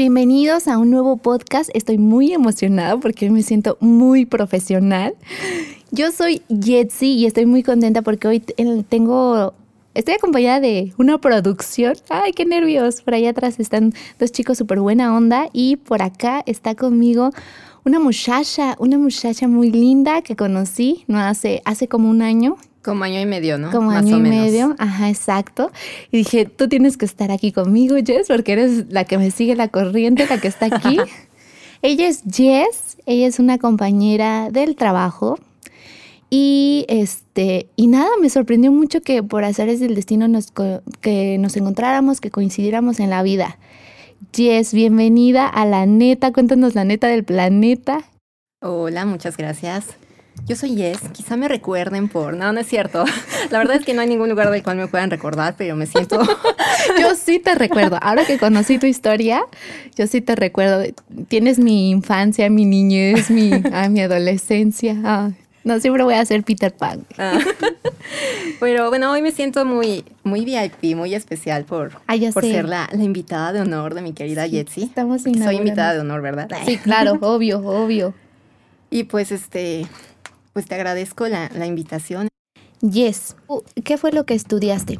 bienvenidos a un nuevo podcast. Estoy muy emocionada porque me siento muy profesional. Yo soy Jetsi y estoy muy contenta porque hoy tengo Estoy acompañada de una producción. Ay, qué nervios. Por allá atrás están dos chicos súper buena onda y por acá está conmigo una muchacha, una muchacha muy linda que conocí no hace, hace como un año. Como año y medio, ¿no? Como año y medio, ajá, exacto. Y dije, tú tienes que estar aquí conmigo, Jess, porque eres la que me sigue la corriente, la que está aquí. ella es Jess, ella es una compañera del trabajo. Y este, y nada, me sorprendió mucho que por hacer del destino nos, que nos encontráramos, que coincidiéramos en la vida. Jess, bienvenida a la neta, cuéntanos la neta del planeta. Hola, muchas gracias. Yo soy Yes, quizá me recuerden por... No, no es cierto. La verdad es que no hay ningún lugar del cual me puedan recordar, pero me siento... yo sí te recuerdo. Ahora que conocí tu historia, yo sí te recuerdo. Tienes mi infancia, mi niñez, mi, ah, mi adolescencia. No, siempre voy a ser Peter Pan. Ah. Pero bueno, hoy me siento muy, muy VIP, muy especial por, ah, por ser la, invitada de honor de mi querida sí, Estamos Soy invitada de honor, ¿verdad? Sí, claro, obvio, obvio. Y pues este, pues te agradezco la, invitación. Yes. ¿Qué fue lo que estudiaste?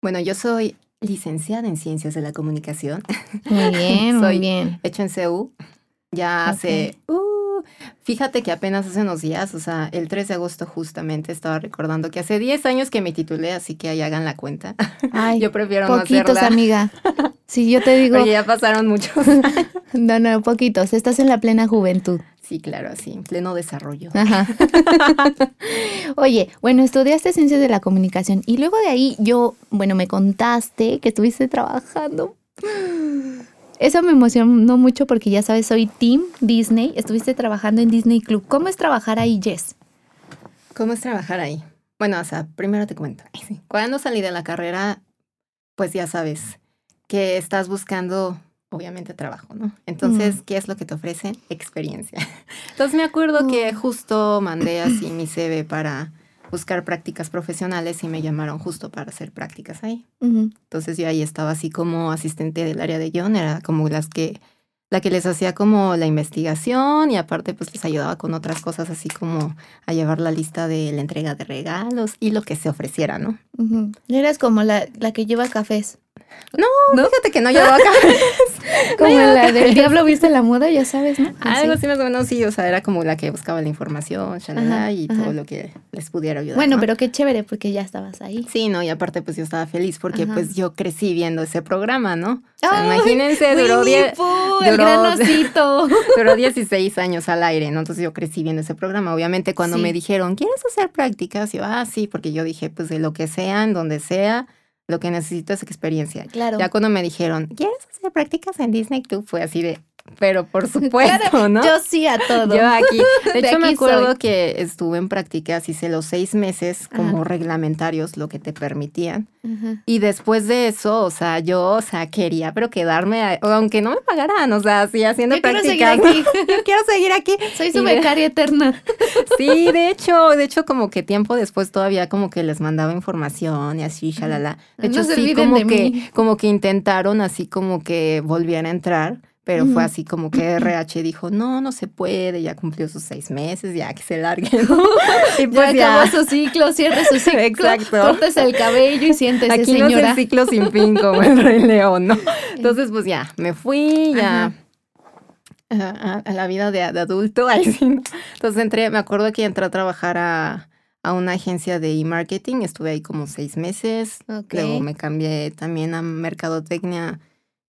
Bueno, yo soy licenciada en Ciencias de la Comunicación. Muy bien, muy bien. Hecho en CEU. Ya hace... Uh, fíjate que apenas hace unos días, o sea, el 3 de agosto justamente estaba recordando que hace 10 años que me titulé, así que ahí hagan la cuenta. Ay, yo prefiero poquitos, no amiga. Sí, yo te digo... Oye, ya pasaron muchos. no, no, poquitos. Estás en la plena juventud. Sí, claro, así, en pleno desarrollo. Oye, bueno, estudiaste ciencias de la comunicación y luego de ahí yo, bueno, me contaste que estuviste trabajando. Eso me emocionó mucho porque ya sabes, soy Team Disney, estuviste trabajando en Disney Club. ¿Cómo es trabajar ahí, Jess? ¿Cómo es trabajar ahí? Bueno, o sea, primero te cuento. Cuando salí de la carrera, pues ya sabes que estás buscando obviamente trabajo, ¿no? Entonces, ¿qué es lo que te ofrecen? Experiencia. Entonces me acuerdo que justo mandé así mi CV para buscar prácticas profesionales y me llamaron justo para hacer prácticas ahí. Entonces yo ahí estaba así como asistente del área de guion, era como las que la que les hacía como la investigación y aparte pues les ayudaba con otras cosas así como a llevar la lista de la entrega de regalos y lo que se ofreciera, ¿no? Eres como la, la que lleva cafés. No, fíjate que no llevaba acá. como la del diablo viste la moda, ya sabes, ¿no? Algo así más o menos, sí, o sea, era como la que buscaba la información, y todo lo que les pudiera ayudar. Bueno, pero qué chévere, porque ya estabas ahí. Sí, no, y aparte pues yo estaba feliz porque pues yo crecí viendo ese programa, ¿no? imagínense, duró 10 duró, duró 16 años al aire, ¿no? Entonces yo crecí viendo ese programa. Obviamente cuando me dijeron, ¿quieres hacer prácticas? Yo, ah, sí, porque yo dije, pues de lo que sea, en donde sea, lo que necesito es experiencia. Claro. Ya cuando me dijeron, ¿quieres hacer prácticas en Disney Club? Fue así de, pero por supuesto, ¿no? Yo sí a todo. Yo aquí. De, hecho, me acuerdo que estuve en prácticas, hice los seis meses como reglamentarios, lo que te permitían. Y después de eso, o sea, yo, o sea, quería, pero quedarme, aunque no me pagaran, o sea, así haciendo yo prácticas. Quiero seguir aquí. yo quiero seguir aquí. Soy su becaria eterna. sí, de hecho, de hecho, como que tiempo después todavía como que les mandaba información y así, shalala. De hecho, sí, como que, como que intentaron así como que volviera a entrar pero fue así como que RH dijo, no, no se puede, ya cumplió sus seis meses, ya que se largue, Y pues ya, acabó su ciclo, cierre su ciclo, Exacto. cortes el cabello y siéntese, Aquí señora. no es el ciclo sin fin como el Rey León, ¿no? Entonces, pues ya, me fui, ya... A, la vida de, adulto. Entonces entré, me acuerdo que entré a trabajar a, a una agencia de e-marketing, estuve ahí como seis meses, luego me cambié también a mercadotecnia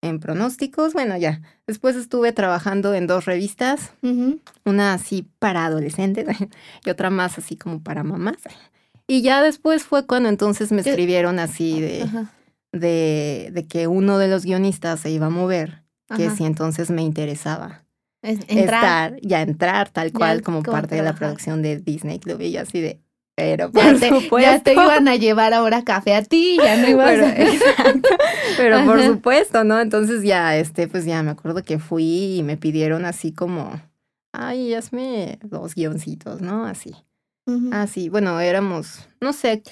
en pronósticos. Bueno, ya. Después estuve trabajando en dos revistas, una así para adolescentes y otra más así como para mamás. Y ya después fue cuando entonces me escribieron así de, de, de, que uno de los guionistas se iba a mover, que si entonces me interesaba. entrar. Estar, ya entrar tal cual como parte de la producción de Disney Club y yo así de, Pero por Ya te, supuesto. ya te iban a llevar ahora café a ti, ya no ibas Pero, a... exacto. Pero por supuesto, ¿no? Entonces ya, este, pues ya me acuerdo que fui y me pidieron así como, ay, hazme dos guioncitos, ¿no? Así. Así, bueno, éramos, no sé,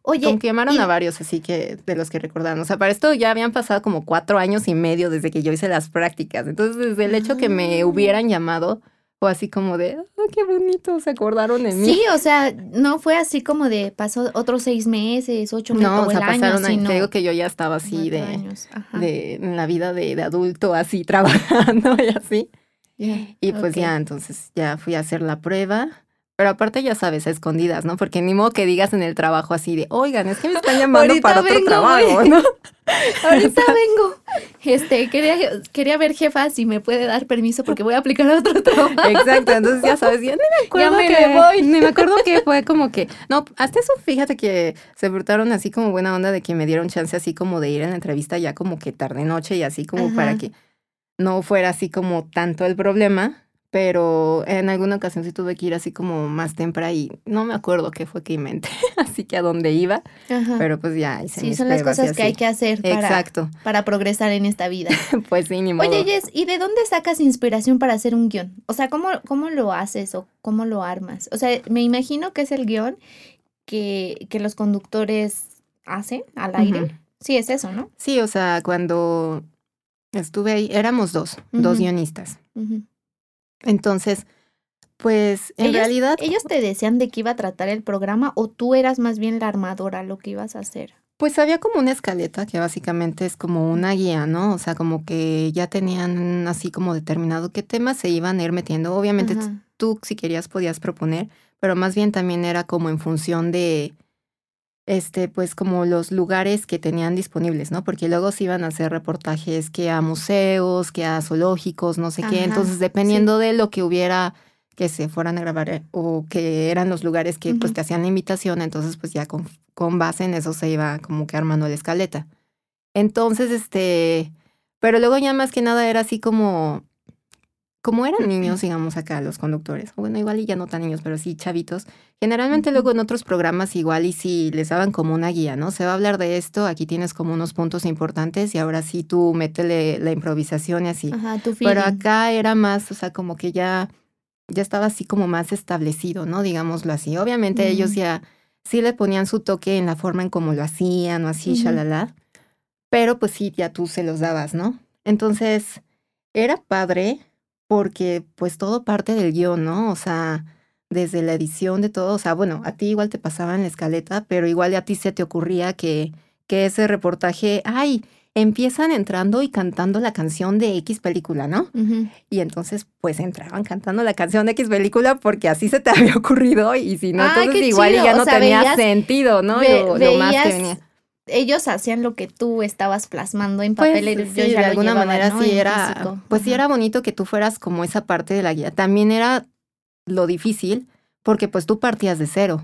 Oye, como que llamaron y- a varios, así que de los que recordaron. O sea, para esto ya habían pasado como cuatro años y medio desde que yo hice las prácticas. Entonces, desde el hecho que me Ah. hubieran llamado, fue así como de, ah, qué bonito, se acordaron de mí. Sí, o sea, no fue así como de pasó otros seis meses, ocho meses, No, o o sea, el año, pasaron, sino te digo que yo ya estaba así de, años. De en la vida de, de adulto, así trabajando y así. Y pues ya, entonces ya fui a hacer la prueba. Pero aparte, ya sabes, a escondidas, ¿no? Porque ni modo que digas en el trabajo así de, oigan, es que me están llamando Ahorita para otro trabajo. ¿no? Ahorita vengo. Este, quería, quería ver jefa si me puede dar permiso porque voy a aplicar a otro trabajo. Exacto, entonces ya sabes, ya ni me acuerdo me que voy. Ni me acuerdo que fue como que, no, hasta eso fíjate que se portaron así como buena onda de que me dieron chance así como de ir a la entrevista ya como que tarde noche y así como Ajá. para que no fuera así como tanto el problema, pero en alguna ocasión sí tuve que ir así como más temprano y no me acuerdo qué fue que inventé, así que a dónde iba, Ajá. pero pues ya hice Sí, mis son las cosas que hay que hacer para, Exacto, para progresar en esta vida. pues sí, ni modo. Oye, Jess, ¿y de dónde sacas inspiración para hacer un guion? O sea, ¿cómo, cómo lo haces o cómo lo armas? O sea, me imagino que es el guion que, que los conductores hacen al aire. Sí, es eso, ¿no? Sí, o sea, cuando estuve ahí, éramos dos, dos guionistas. Ujú. Entonces, pues en Ellos- realidad, ¿Ellos te decían de qué iba a tratar el programa o tú eras más bien la armadora, lo que ibas a hacer? pues había como una escaleta que básicamente es como una guía, ¿no? O sea, como que ya tenían así como determinado qué temas se iban a ir metiendo. Obviamente Ajá. tú si querías podías proponer, pero más bien también era como en función de este pues como los lugares que tenían disponibles, ¿no? Porque luego se iban a hacer reportajes que a museos, que a zoológicos, no sé qué. Entonces, dependiendo de lo que hubiera que se fueran a grabar eh, o que eran los lugares que pues te hacían la invitación, entonces pues ya con, con base en eso se iba como que armando la escaleta. Entonces, este, pero luego ya más que nada era así como, como eran niños, digamos acá los conductores, bueno, igual y ya no tan niños, pero sí chavitos. Generalmente luego en otros programas igual y sí les daban como una guía, ¿no? Se va a hablar de esto, aquí tienes como unos puntos importantes y ahora sí tú métele la improvisación y así. Ajá, tu Pero acá era más, o sea, como que ya, ya estaba así como más establecido, ¿no? Digámoslo así. Obviamente ellos ya sí le ponían su toque en la forma en cómo lo hacían o así, Ujú. shalala. Pero pues sí, ya tú se los dabas, ¿no? Entonces, era padre porque pues todo parte del guion, ¿no? O sea, desde la edición de todo, o sea, bueno, a ti igual te pasaban la escaleta, pero igual a ti se te ocurría que, que ese reportaje, ay, empiezan entrando y cantando la canción de X película, ¿no? Y entonces, pues entraban cantando la canción de X película porque así se te había ocurrido y si no, entonces igual chido. ya O no sea, tenía veías- sentido, ¿no? ve- lo, lo más que venía. Ellos hacían lo que tú estabas plasmando en Pues papel. y sí, de alguna llevaba, manera ¿no? sí en era, físico. pues sí era bonito que tú fueras como esa parte de la guía. También era lo difícil porque pues tú partías de cero.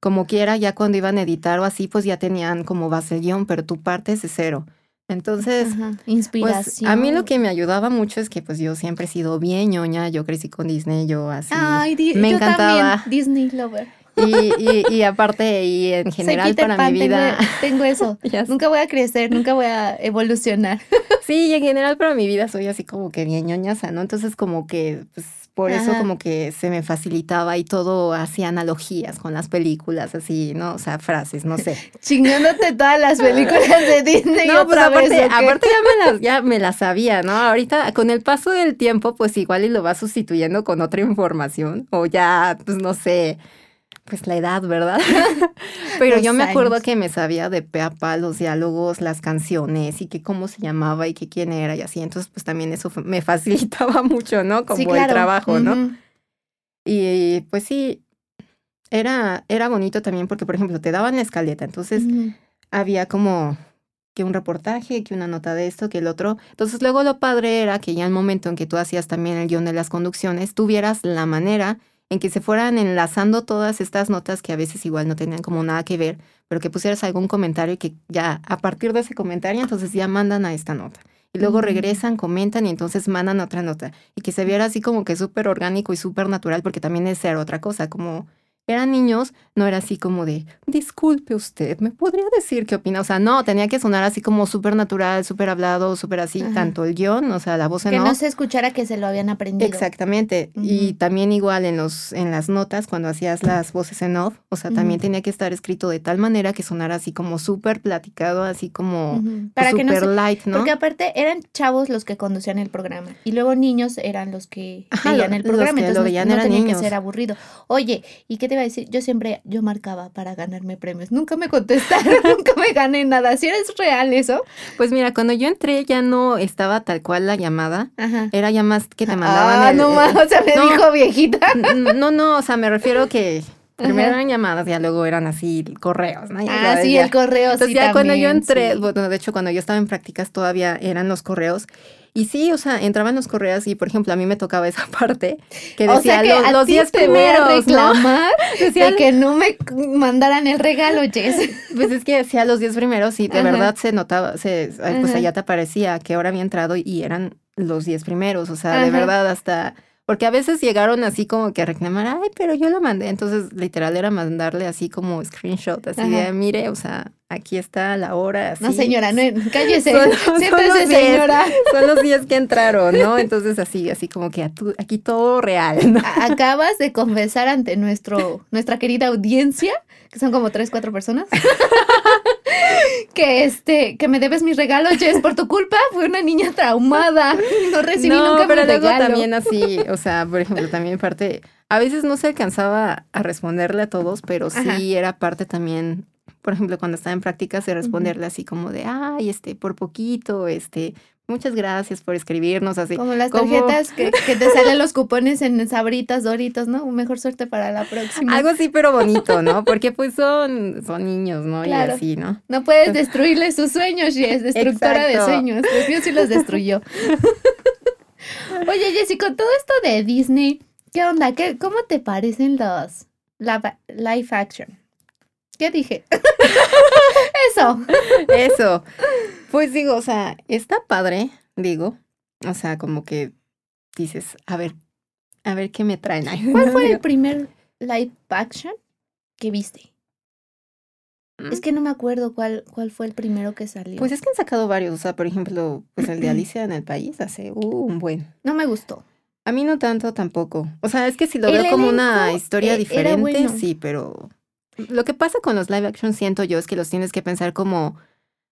Como quiera, ya cuando iban a editar o así, pues ya tenían como base el guion, pero tú partes de cero. Entonces, Ajá, pues Inspiración. a mí lo que me ayudaba mucho es que pues yo siempre he sido bien ñoña, yo crecí con Disney, yo así. Ay, di- me yo encantaba. también, Disney Lover. Y, y, y aparte, y en general para Pan, mi vida. Tengo, eso. Nunca voy a crecer, nunca voy a evolucionar. Sí, y en general para mi vida soy así como que bien ñoñaza, ¿no? Entonces como que, pues, por eso como que se me facilitaba y todo hacía analogías con las películas, así, ¿no? O sea, frases, no sé. Chingándote todas las películas de Disney. No, pues otra aparte, vez, aparte ya me las, ya me las sabía, ¿no? Ahorita con el paso del tiempo, pues igual y lo vas sustituyendo con otra información, o ya, pues no sé, pues la edad, ¿verdad? Pero Los yo me acuerdo años. que me sabía de pe a pa los diálogos, las canciones y que cómo se llamaba y que quién era y así. Entonces, pues también eso me facilitaba mucho, ¿no? Como Sí, el trabajo, ¿no? Ujú. Y pues sí, era, era bonito también porque, por ejemplo, te daban la escaleta, entonces había como que un reportaje, que una nota de esto, que el otro. Entonces luego lo padre era que ya el momento en que tú hacías también el guion de las conducciones, tuvieras la manera en que se fueran enlazando todas estas notas que a veces igual no tenían como nada que ver, pero que pusieras algún comentario y que ya a partir de ese comentario entonces ya mandan a esta nota. Y luego regresan, comentan y entonces mandan otra nota. Y que se viera así como que súper orgánico y súper natural, porque también es ser otra cosa, como eran niños, no era así como de, disculpe usted, ¿me podría decir qué opina? O sea, no, tenía que sonar así como súper natural, súper hablado, súper así, tanto el guion, o sea, la voz en Que no se escuchara que se lo habían aprendido. Exactamente. Y también igual en los, en las notas, cuando hacías las voces en off, o sea, también tenía que estar escrito de tal manera que sonara así como súper platicado, así como súper light, ¿no? Porque aparte eran chavos los que conducían el programa y luego niños eran los que veían el programa, entonces no, tenía niños. que ser aburrido. Oye, ¿y qué te iba a decir? Yo siempre, yo marcaba para ganarme premios. Nunca me contestaron, nunca me gané nada. ¿Si eres real eso? Pues mira, cuando yo entré ya no estaba tal cual la llamada. Era ya más que te mandaban. Ah, no más, o sea, me dijo viejita. No, no, o sea, me refiero que Primero eran llamadas, ya luego eran así correos, ¿no? ah, sí, el correo, Entonces ya cuando yo entré, bueno, de hecho cuando yo estaba en prácticas todavía eran los correos. Y sí, o sea, entraban los correos y, por ejemplo, a mí me tocaba esa parte que decía los, 10 primeros. reclamar de que no me mandaran el regalo, Jess. Pues es que decía los 10 primeros y de verdad se notaba, se, pues allá te aparecía que ahora había entrado y eran los 10 primeros, o sea, de verdad hasta porque a veces llegaron así como que a reclamar, ay, pero yo lo mandé. Entonces, literal, era mandarle así como screenshot, así de, mire, o sea, aquí está la hora. No, señora, no, cállese. Son, señora. son los días que entraron, ¿no? Entonces, así, así como que aquí todo real, ¿no? Acabas de confesar ante nuestro, nuestra querida audiencia, que son como tres, cuatro personas. que este, que me debes mis regalos, Jess, por tu culpa, fue una niña traumada, no recibí no, nunca pero luego también así, o sea, por ejemplo, también parte, a veces no se alcanzaba a responderle a todos, pero sí era parte también, por ejemplo, cuando estaba en prácticas de responderle así como de, ay, este, por poquito, este, Muchas gracias por escribirnos así. Como las tarjetas que, que, te salen los cupones en sabritas, doritos, ¿no? Mejor suerte para la próxima. Algo así, pero bonito, ¿no? Porque pues son, son niños, ¿no? Y así, ¿no? No puedes destruirle sus sueños, y es destructora de sueños. Dios sí los destruyó. Oye, Jessy, con todo esto de Disney, ¿qué onda? ¿Qué, ¿Cómo te parecen los live action? ¿Qué dije? Eso. Eso. Pues digo, o sea, está padre, digo. O sea, como que dices, a ver, a ver qué me traen ahí. ¿Cuál fue el primer live action que viste? Es mm. que no me acuerdo cuál, cuál fue el primero que salió. Pues es que han sacado varios. O sea, por ejemplo, pues el de Alicia en el País hace uh, un buen. No me gustó. A mí no tanto tampoco. O sea, es que si lo veo como una historia e, diferente, sí, pero lo que pasa con los live action, siento yo, es que los tienes que pensar como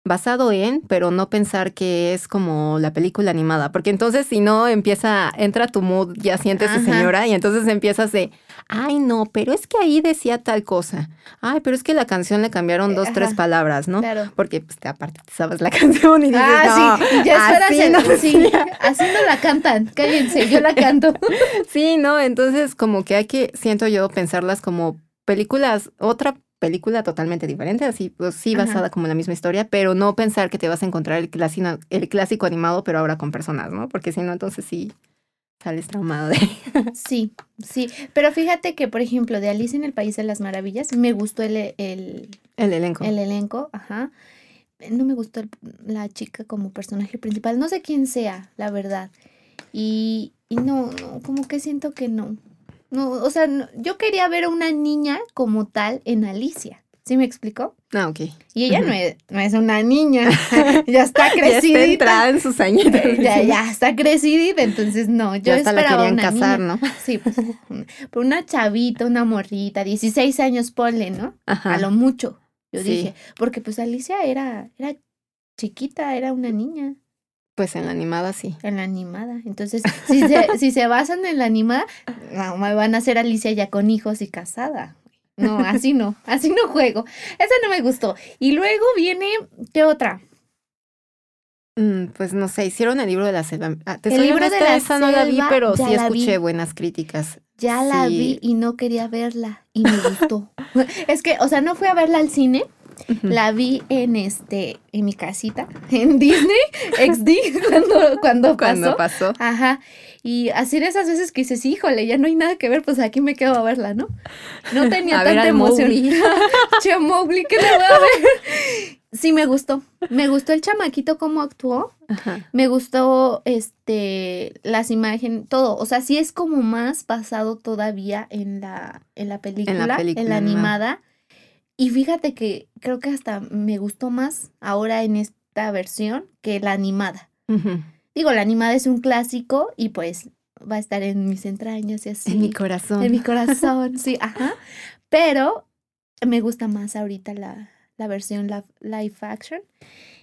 basado en, pero no pensar que es como la película animada, porque entonces si no empieza, entra tu mood, ya sientes esa señora y entonces empiezas de, ay no, pero es que ahí decía tal cosa, ay, pero es que la canción le cambiaron dos, tres palabras, ¿no? Claro. Porque pues aparte te sabes la canción y dices, ah, sí, ya así no, sí, así no la cantan, cállense, yo la canto. sí, no, entonces como que hay que, siento yo, pensarlas como películas, otra película totalmente diferente, así, pues sí, basada como en la misma historia, pero no pensar que te vas a encontrar el clásico, el clásico animado, pero ahora con personas, ¿no? Porque si no, entonces sí sales traumado de Sí, sí. Pero fíjate que, por ejemplo, de Alice en el País de las Maravillas, me gustó el, el, el elenco. El elenco, ajá. No me gustó la chica como personaje principal. No sé quién sea, la verdad. Y, y no, no, como que siento que no. No, o sea, yo quería ver a una niña como tal en Alicia. ¿Sí me explicó? Ah, ok. Y ella no, es, no es una niña, ya está crecida. ya está en sus añitos. ya, ya está crecida, entonces no, yo ya hasta esperaba la querían casar, ¿no? Sí, pues, una chavita, una morrita, 16 años ponle, ¿no? Ajá. A lo mucho, yo dije, porque pues Alicia era, era chiquita, era una niña. Pues en la animada sí. En la animada. Entonces, si se, si se basan en la animada, no, me van a hacer Alicia ya con hijos y casada. No, así no, así no juego. Esa no me gustó. Y luego viene, ¿qué otra? Mm, pues no sé, hicieron el libro de la selva. Ah, el libro de la esa no la vi, pero sí escuché buenas críticas. Ya la vi y no quería verla y me gustó. es que, o sea, no fui a verla al cine, la vi en este, en mi casita, en Disney, XD, cuando, cuando pasó. Cuando pasó. Ajá. Y así de esas veces que dices, híjole, ya no hay nada que ver, pues aquí me quedo a verla, ¿no? No tenía tanta emoción. che, Mowgli, ¿qué le voy a ver? sí me gustó. Me gustó el chamaquito cómo actuó. Me gustó este las imágenes, todo. O sea, sí es como más basado todavía en la, en la película, en la, animada. Y fíjate que creo que hasta me gustó más ahora en esta versión que la animada. Digo, la animada es un clásico y pues va a estar en mis entrañas y así. En mi corazón. En mi corazón, sí, ajá. Pero me gusta más ahorita la, la versión live action.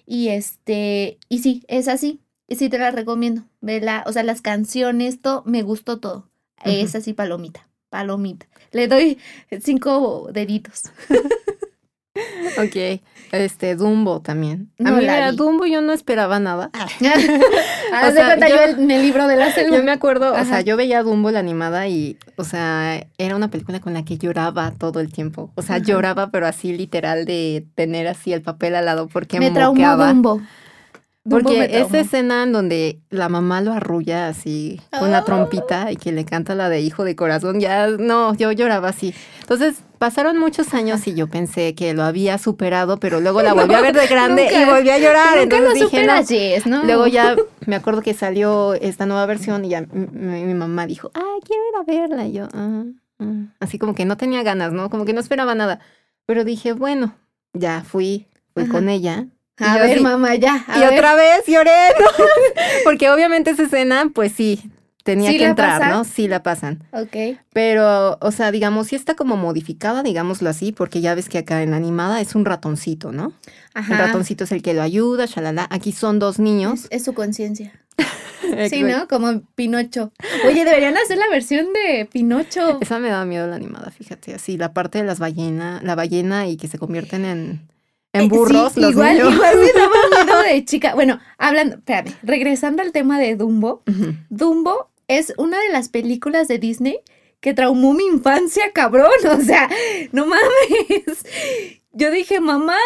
Y este, y sí, es así. Y sí te la recomiendo. Vela, o sea, las canciones, todo, me gustó todo. Es así, palomita, palomita. Le doy cinco deditos. Ok, este, Dumbo también. a mí, era Dumbo yo no esperaba nada. Ah. o sea, yo, en el libro de la selva. Yo me acuerdo, o sea, yo veía Dumbo la animada y, o sea, era una película con la que lloraba todo el tiempo. O sea, lloraba, pero así literal de tener así el papel al lado porque me traumó Dumbo. Porque esa escena en donde la mamá lo arrulla así con la trompita y que le canta la de hijo de corazón, ya no, yo lloraba así. Entonces pasaron muchos años y yo pensé que lo había superado, pero luego la volví a ver de grande y volví a llorar. Entonces dije, no. Luego ya me acuerdo que salió esta nueva versión y ya mi, mamá dijo, ah, quiero ir a verla. Y yo, ah, ah". así como que no tenía ganas, ¿no? Como que no esperaba nada. Pero dije, bueno, ya fui, fui con ella a ver, mamá, ya. y otra vez lloré, Porque obviamente esa escena, pues sí, tenía que entrar, ¿no? Sí la pasan. Ok. Pero, o sea, digamos, sí está como modificada, digámoslo así, porque ya ves que acá en la animada es un ratoncito, ¿no? Ajá. El ratoncito es el que lo ayuda, shalala. Aquí son dos niños. Es, su conciencia. sí, ¿no? Como Pinocho. Oye, deberían hacer la versión de Pinocho. Esa me da miedo la animada, fíjate. Así, la parte de las ballenas, la ballena y que se convierten en en eh, burros, los igual, igual me daba miedo de chica. Bueno, hablando, espérame, regresando al tema de Dumbo. Dumbo es una de las películas de Disney que traumó mi infancia, cabrón. O sea, no mames. Yo dije, mamá,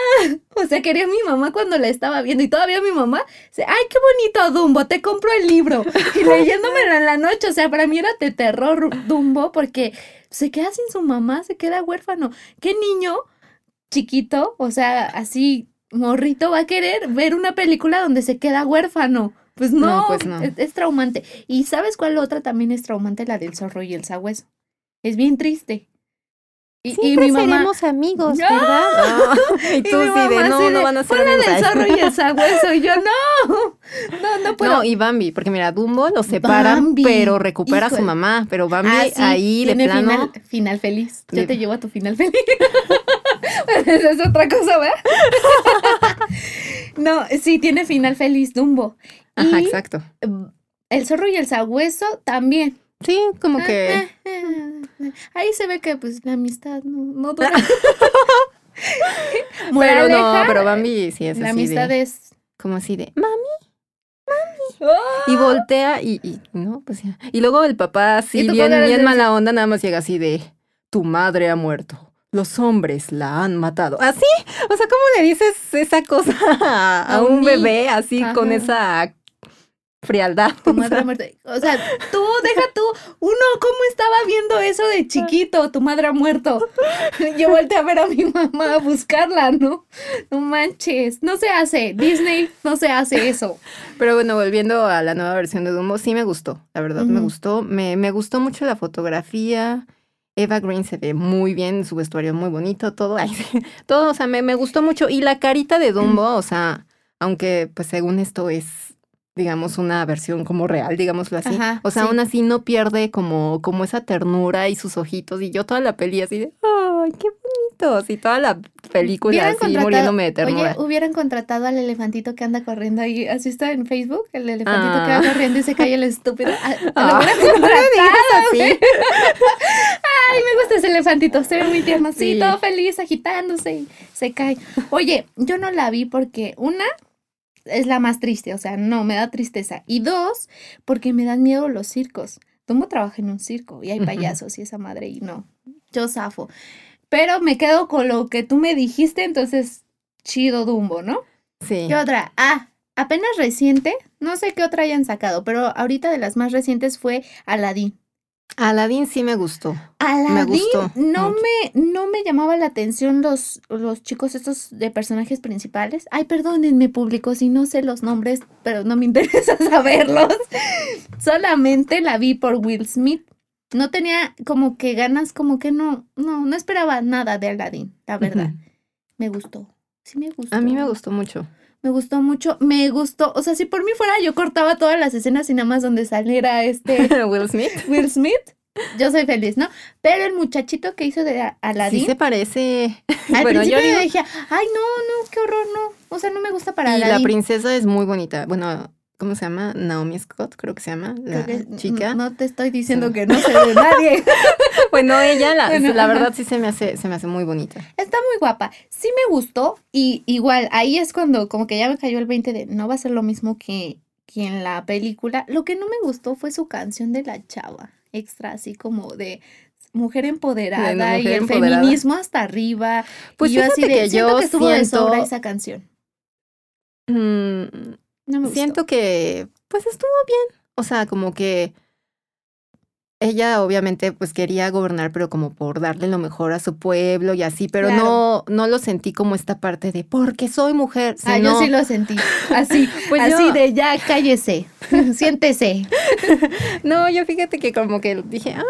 o sea, quería a mi mamá cuando la estaba viendo y todavía mi mamá dice, ay, qué bonito Dumbo, te compro el libro. Y leyéndomelo en la noche, o sea, para mí era de terror Dumbo porque se queda sin su mamá, se queda huérfano. ¿Qué niño chiquito, o sea, así morrito va a querer ver una película donde se queda huérfano. Pues no, pues no. Es, traumante. Y ¿sabes cuál otra también es traumante? La del zorro y el sabueso. Es bien triste. Y, y mi mamá, seremos amigos, ¿verdad? Y, tú sí de, no, no van a ser amigos. del zorro y el sabueso. Y yo, no, no, no puedo. No, y Bambi, porque mira, Dumbo lo separan, pero recupera a su mamá. Pero Bambi ah, ahí de plano... Final, final feliz. Yo te llevo a tu final feliz. Esa es otra cosa, ¿verdad? no, sí, tiene final feliz Dumbo. Ajá, exacto. El zorro y el sabueso también. Sí, como ah, que. Ah, ah, ahí se ve que pues la amistad no, dura. pero no, pero Bambi sí es la así. La amistad es. Como así de, mami, mami. Y voltea y, y, no, pues ya. Y luego el papá así, bien, bien mala onda, nada más llega así de, tu madre ha muerto los hombres la han matado. ¿Así? O sea, ¿cómo le dices esa cosa a, un, bebé así con esa frialdad? Tu madre muerta. O sea, tú, deja tú, uno, ¿cómo estaba viendo eso de chiquito? Tu madre ha muerto. Yo volteé a ver a mi mamá a buscarla, ¿no? No manches, no se hace. Disney no se hace eso. Pero bueno, volviendo a la nueva versión de Dumbo, sí me gustó, la verdad, me gustó. Me, me gustó mucho la fotografía. Eva Green se ve muy bien, su vestuario muy bonito, todo, todo, o sea, me, me, gustó mucho. Y la carita de Dumbo, o sea, aunque pues según esto es, digamos, una versión como real, digámoslo así. o sea, aún así no pierde como, como esa ternura y sus ojitos. Y yo toda la peli así de, ¡ay, qué bonito! Y toda la película así muriéndome de ternura. Oye, hubieran contratado al elefantito que anda corriendo ahí. ¿Así está en Facebook? El elefantito que va ah. corriendo y se cae el estúpido. Ah, ah, así. Ay, me gusta ese elefantito. Se ve muy tierno así, todo feliz, agitándose y se cae. Oye, yo no la vi porque una es la más triste, o sea, no, me da tristeza. Y dos, porque me dan miedo los circos. Tomo trabajo en un circo y hay payasos y esa madre y no, yo zafo. Pero me quedo con lo que tú me dijiste, entonces chido Dumbo, ¿no? Sí. ¿Qué otra? Ah, apenas reciente, no sé qué otra hayan sacado, pero ahorita de las más recientes fue Aladdin. Aladdin sí me gustó. Aladdin Me gustó no mucho. me, no me llamaba la atención los, los chicos estos de personajes principales. Ay, perdónenme, público, si no sé los nombres, pero no me interesa saberlos. Solamente la vi por Will Smith. No tenía como que ganas, como que no, no, no esperaba nada de Aladdin, la verdad. Me gustó. Sí me gustó. A mí me gustó mucho. Me gustó mucho. Me gustó. O sea, si por mí fuera, yo cortaba todas las escenas y nada más donde saliera este Will Smith. Will Smith. Yo soy feliz, ¿no? Pero el muchachito que hizo de A- Aladdin. Sí se parece. al bueno, yo principio digo- yo dije, ay, no, no, qué horror, no. O sea, no me gusta para y la princesa es muy bonita. Bueno, ¿cómo se llama? Naomi Scott, creo que se llama. La que- chica. No te estoy diciendo Sí. que no sé de nadie. Bueno, ella, la, Bueno, la ajá. verdad, sí se me hace, se me hace muy bonita. Está muy guapa. Sí me gustó. Y igual, ahí es cuando como que ya me cayó el 20 de no va a ser lo mismo que, que en la película. Lo que no me gustó fue su canción de la chava. Extra, así como de mujer empoderada De y el empoderada. feminismo hasta arriba. Pues y yo así de, que siento yo que estuvo de siento- sobra esa canción. Mm, No me gustó. siento que, pues estuvo bien. O sea, como que ella obviamente pues quería gobernar, pero como por darle lo mejor a su pueblo y así, pero no, no lo sentí como esta parte de porque soy mujer. Ah, yo sí lo sentí. Así, Pues así yo- de ya cállese. Siéntese. No, yo fíjate que como que dije, ah,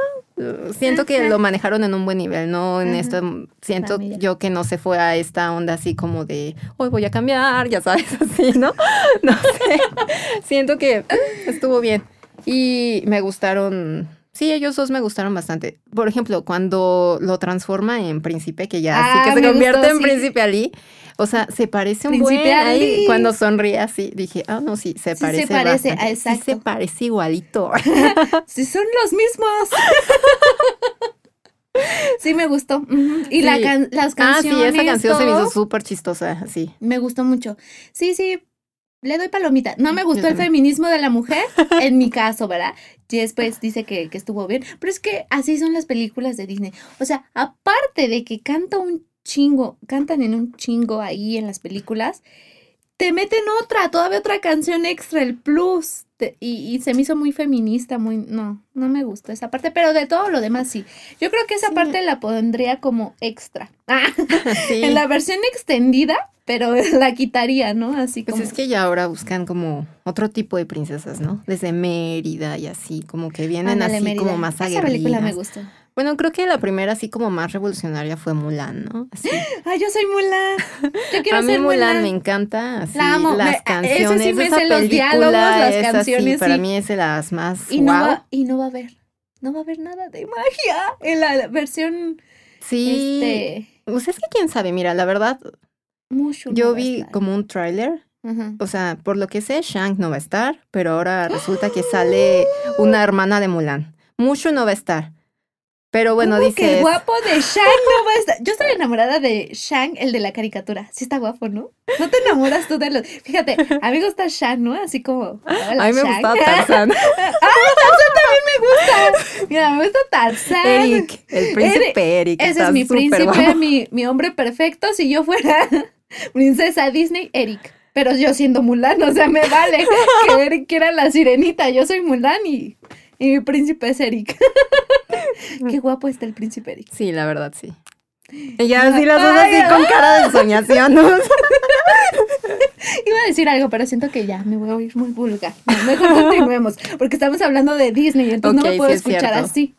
siento que lo manejaron en un buen nivel, no en Ajá. esto, siento Familia. yo que no se fue a esta onda así como de, hoy voy a cambiar, ya sabes, así, ¿no? No sé, siento que estuvo bien y me gustaron, sí, ellos dos me gustaron bastante. Por ejemplo, cuando lo transforma en príncipe, que ya Ah, así que se convierte gustó, en sí. príncipe Ali. O sea, se parece un Príncipe buen ahí cuando sonríe así. Dije, ah, no, sí, se Sí se parece. parece, bastante. Sí se exacto. parece igualito. Si son los mismos. Sí, me gustó. Y la Sí. can- las Ah, canciones. sí, esa canción se me hizo súper chistosa, sí. Me gustó mucho. Sí, sí. Le doy palomita. No me gustó el feminismo de la mujer, en mi caso, ¿verdad? Jess pues dice que, que estuvo bien. Pero es que así son las películas de Disney. O sea, aparte de que canta un chingo, cantan en un chingo ahí en las películas, te meten otra, todavía otra canción extra, el plus. Te- y, y se me hizo muy feminista, muy... No, no me gustó esa parte, pero de todo lo demás sí. Yo creo que esa Sí. parte la pondría como extra. Ah, Sí. en la versión extendida, pero la quitaría, ¿no? Así Pues como... es que ya ahora buscan como otro tipo de princesas, ¿no? Desde Mérida y así, como que vienen Ándale, así Mérida. como más Esa aguerridas. película me gustó. Bueno, creo que la primera así como más revolucionaria fue Mulan, ¿no? Así. Ay, yo soy Mulan. Yo quiero a mí ser Mulan, Mulan. me encanta, así, La amo. las Me- eso canciones, sí me sé los diálogos, las es así, canciones, para sí. mí es de las más Y no, guau. va, y no va a haber. No va a haber nada de magia en la versión Sí, este pues es que quién sabe, mira, la verdad, Mushu no yo a vi como un tráiler Ajá. O sea, por lo que sé, Shang no va a estar, pero ahora resulta que sale una hermana de Mulan. Mushu no va a estar. Pero bueno, ¿Cómo que el guapo de Shang no va a estar? Yo estoy enamorada de Shang, el de la caricatura. Sí está guapo, ¿no? ¿No te enamoras tú de los...? Fíjate, a mí me gusta Shang, ¿no? Así como... hola, A mí me Shang. gustaba Tarzán. me gusta. Mira, me gusta Tarzán. Eric, el príncipe Eric. Ese está es mi príncipe, mi, mi hombre perfecto. Si yo fuera princesa Disney, Eric. Pero yo siendo Mulan, o sea, me vale que Eric quiera la sirenita. Yo soy Mulan y, y mi príncipe es Eric. Qué guapo está el príncipe Eric. Sí, la verdad, sí. Ella así las dos así con cara de soñación. Iba a decir algo, pero siento que ya me voy a oír muy vulgar. No, mejor continuemos, porque estamos hablando de Disney, entonces no me puedo sí escuchar así.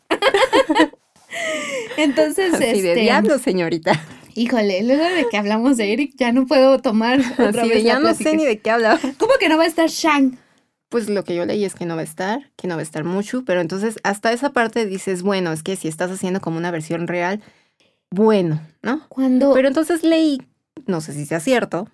entonces, Así de este, diablo, señorita. híjole, luego de que hablamos de Eric, ya no puedo tomar otra vez de ya la no sé ni de qué habla. ¿Cómo que no va a estar Shang? Pues lo que yo leí es que no va a estar, que no va a estar mucho, pero entonces hasta esa parte dices, bueno, es que si estás haciendo como una versión real, bueno, ¿no? Cuando... Pero entonces leí, no sé si sea cierto,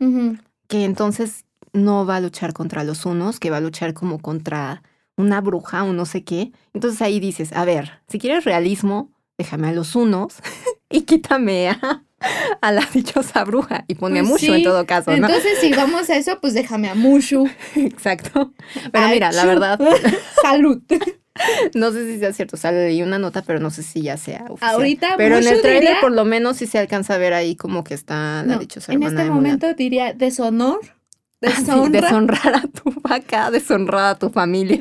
que entonces no va a luchar contra los unos, que va a luchar como contra una bruja o no sé qué. Entonces ahí dices, a ver, si quieres realismo, déjame a los unos y quítame a, a la dichosa bruja y ponme a Pues mucho en sí, todo caso, ¿no? Entonces, si vamos a eso, pues déjame a Mushu. Exacto. Pero mira, la verdad, Salud. no sé si sea cierto. O sea, leí una nota, pero no sé si ya sea oficial. Ahorita Pero en Mushu el trailer diría- por lo menos sí se alcanza a ver ahí como que está la No, dichosa en este de Mulan. momento diría deshonor, Sí, deshonra. deshonrar a tu vaca, deshonrar a tu familia.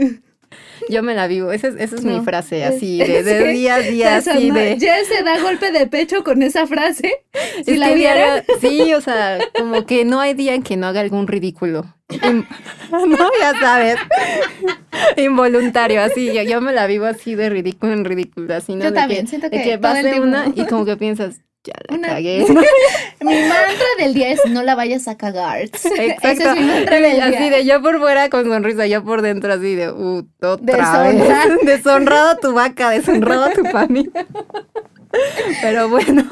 Yo me la vivo. Esa es, esa es mi frase, así, de, de es- día a día, así de. Ya se da golpe de pecho con esa frase. Si Es la que vieran. Sí, o sea, como que no hay día en que no haga algún ridículo. Im- no, ya sabes. Involuntario, así. Yo, yo me la vivo así de ridículo en ridículo, así, ¿no? Yo De también, que, siento de que que el pase tiempo. una y como que piensas, ya la Una- cagué. ¿no? Mi mantra del día es no la vayas a cagar. Ese Exacto. es mi mantra del día. Así de yo por fuera con sonrisa, yo por dentro así de, uh, otra vez. Deshonra. Deshonrado tu vaca, deshonrado a tu familia. Pero bueno,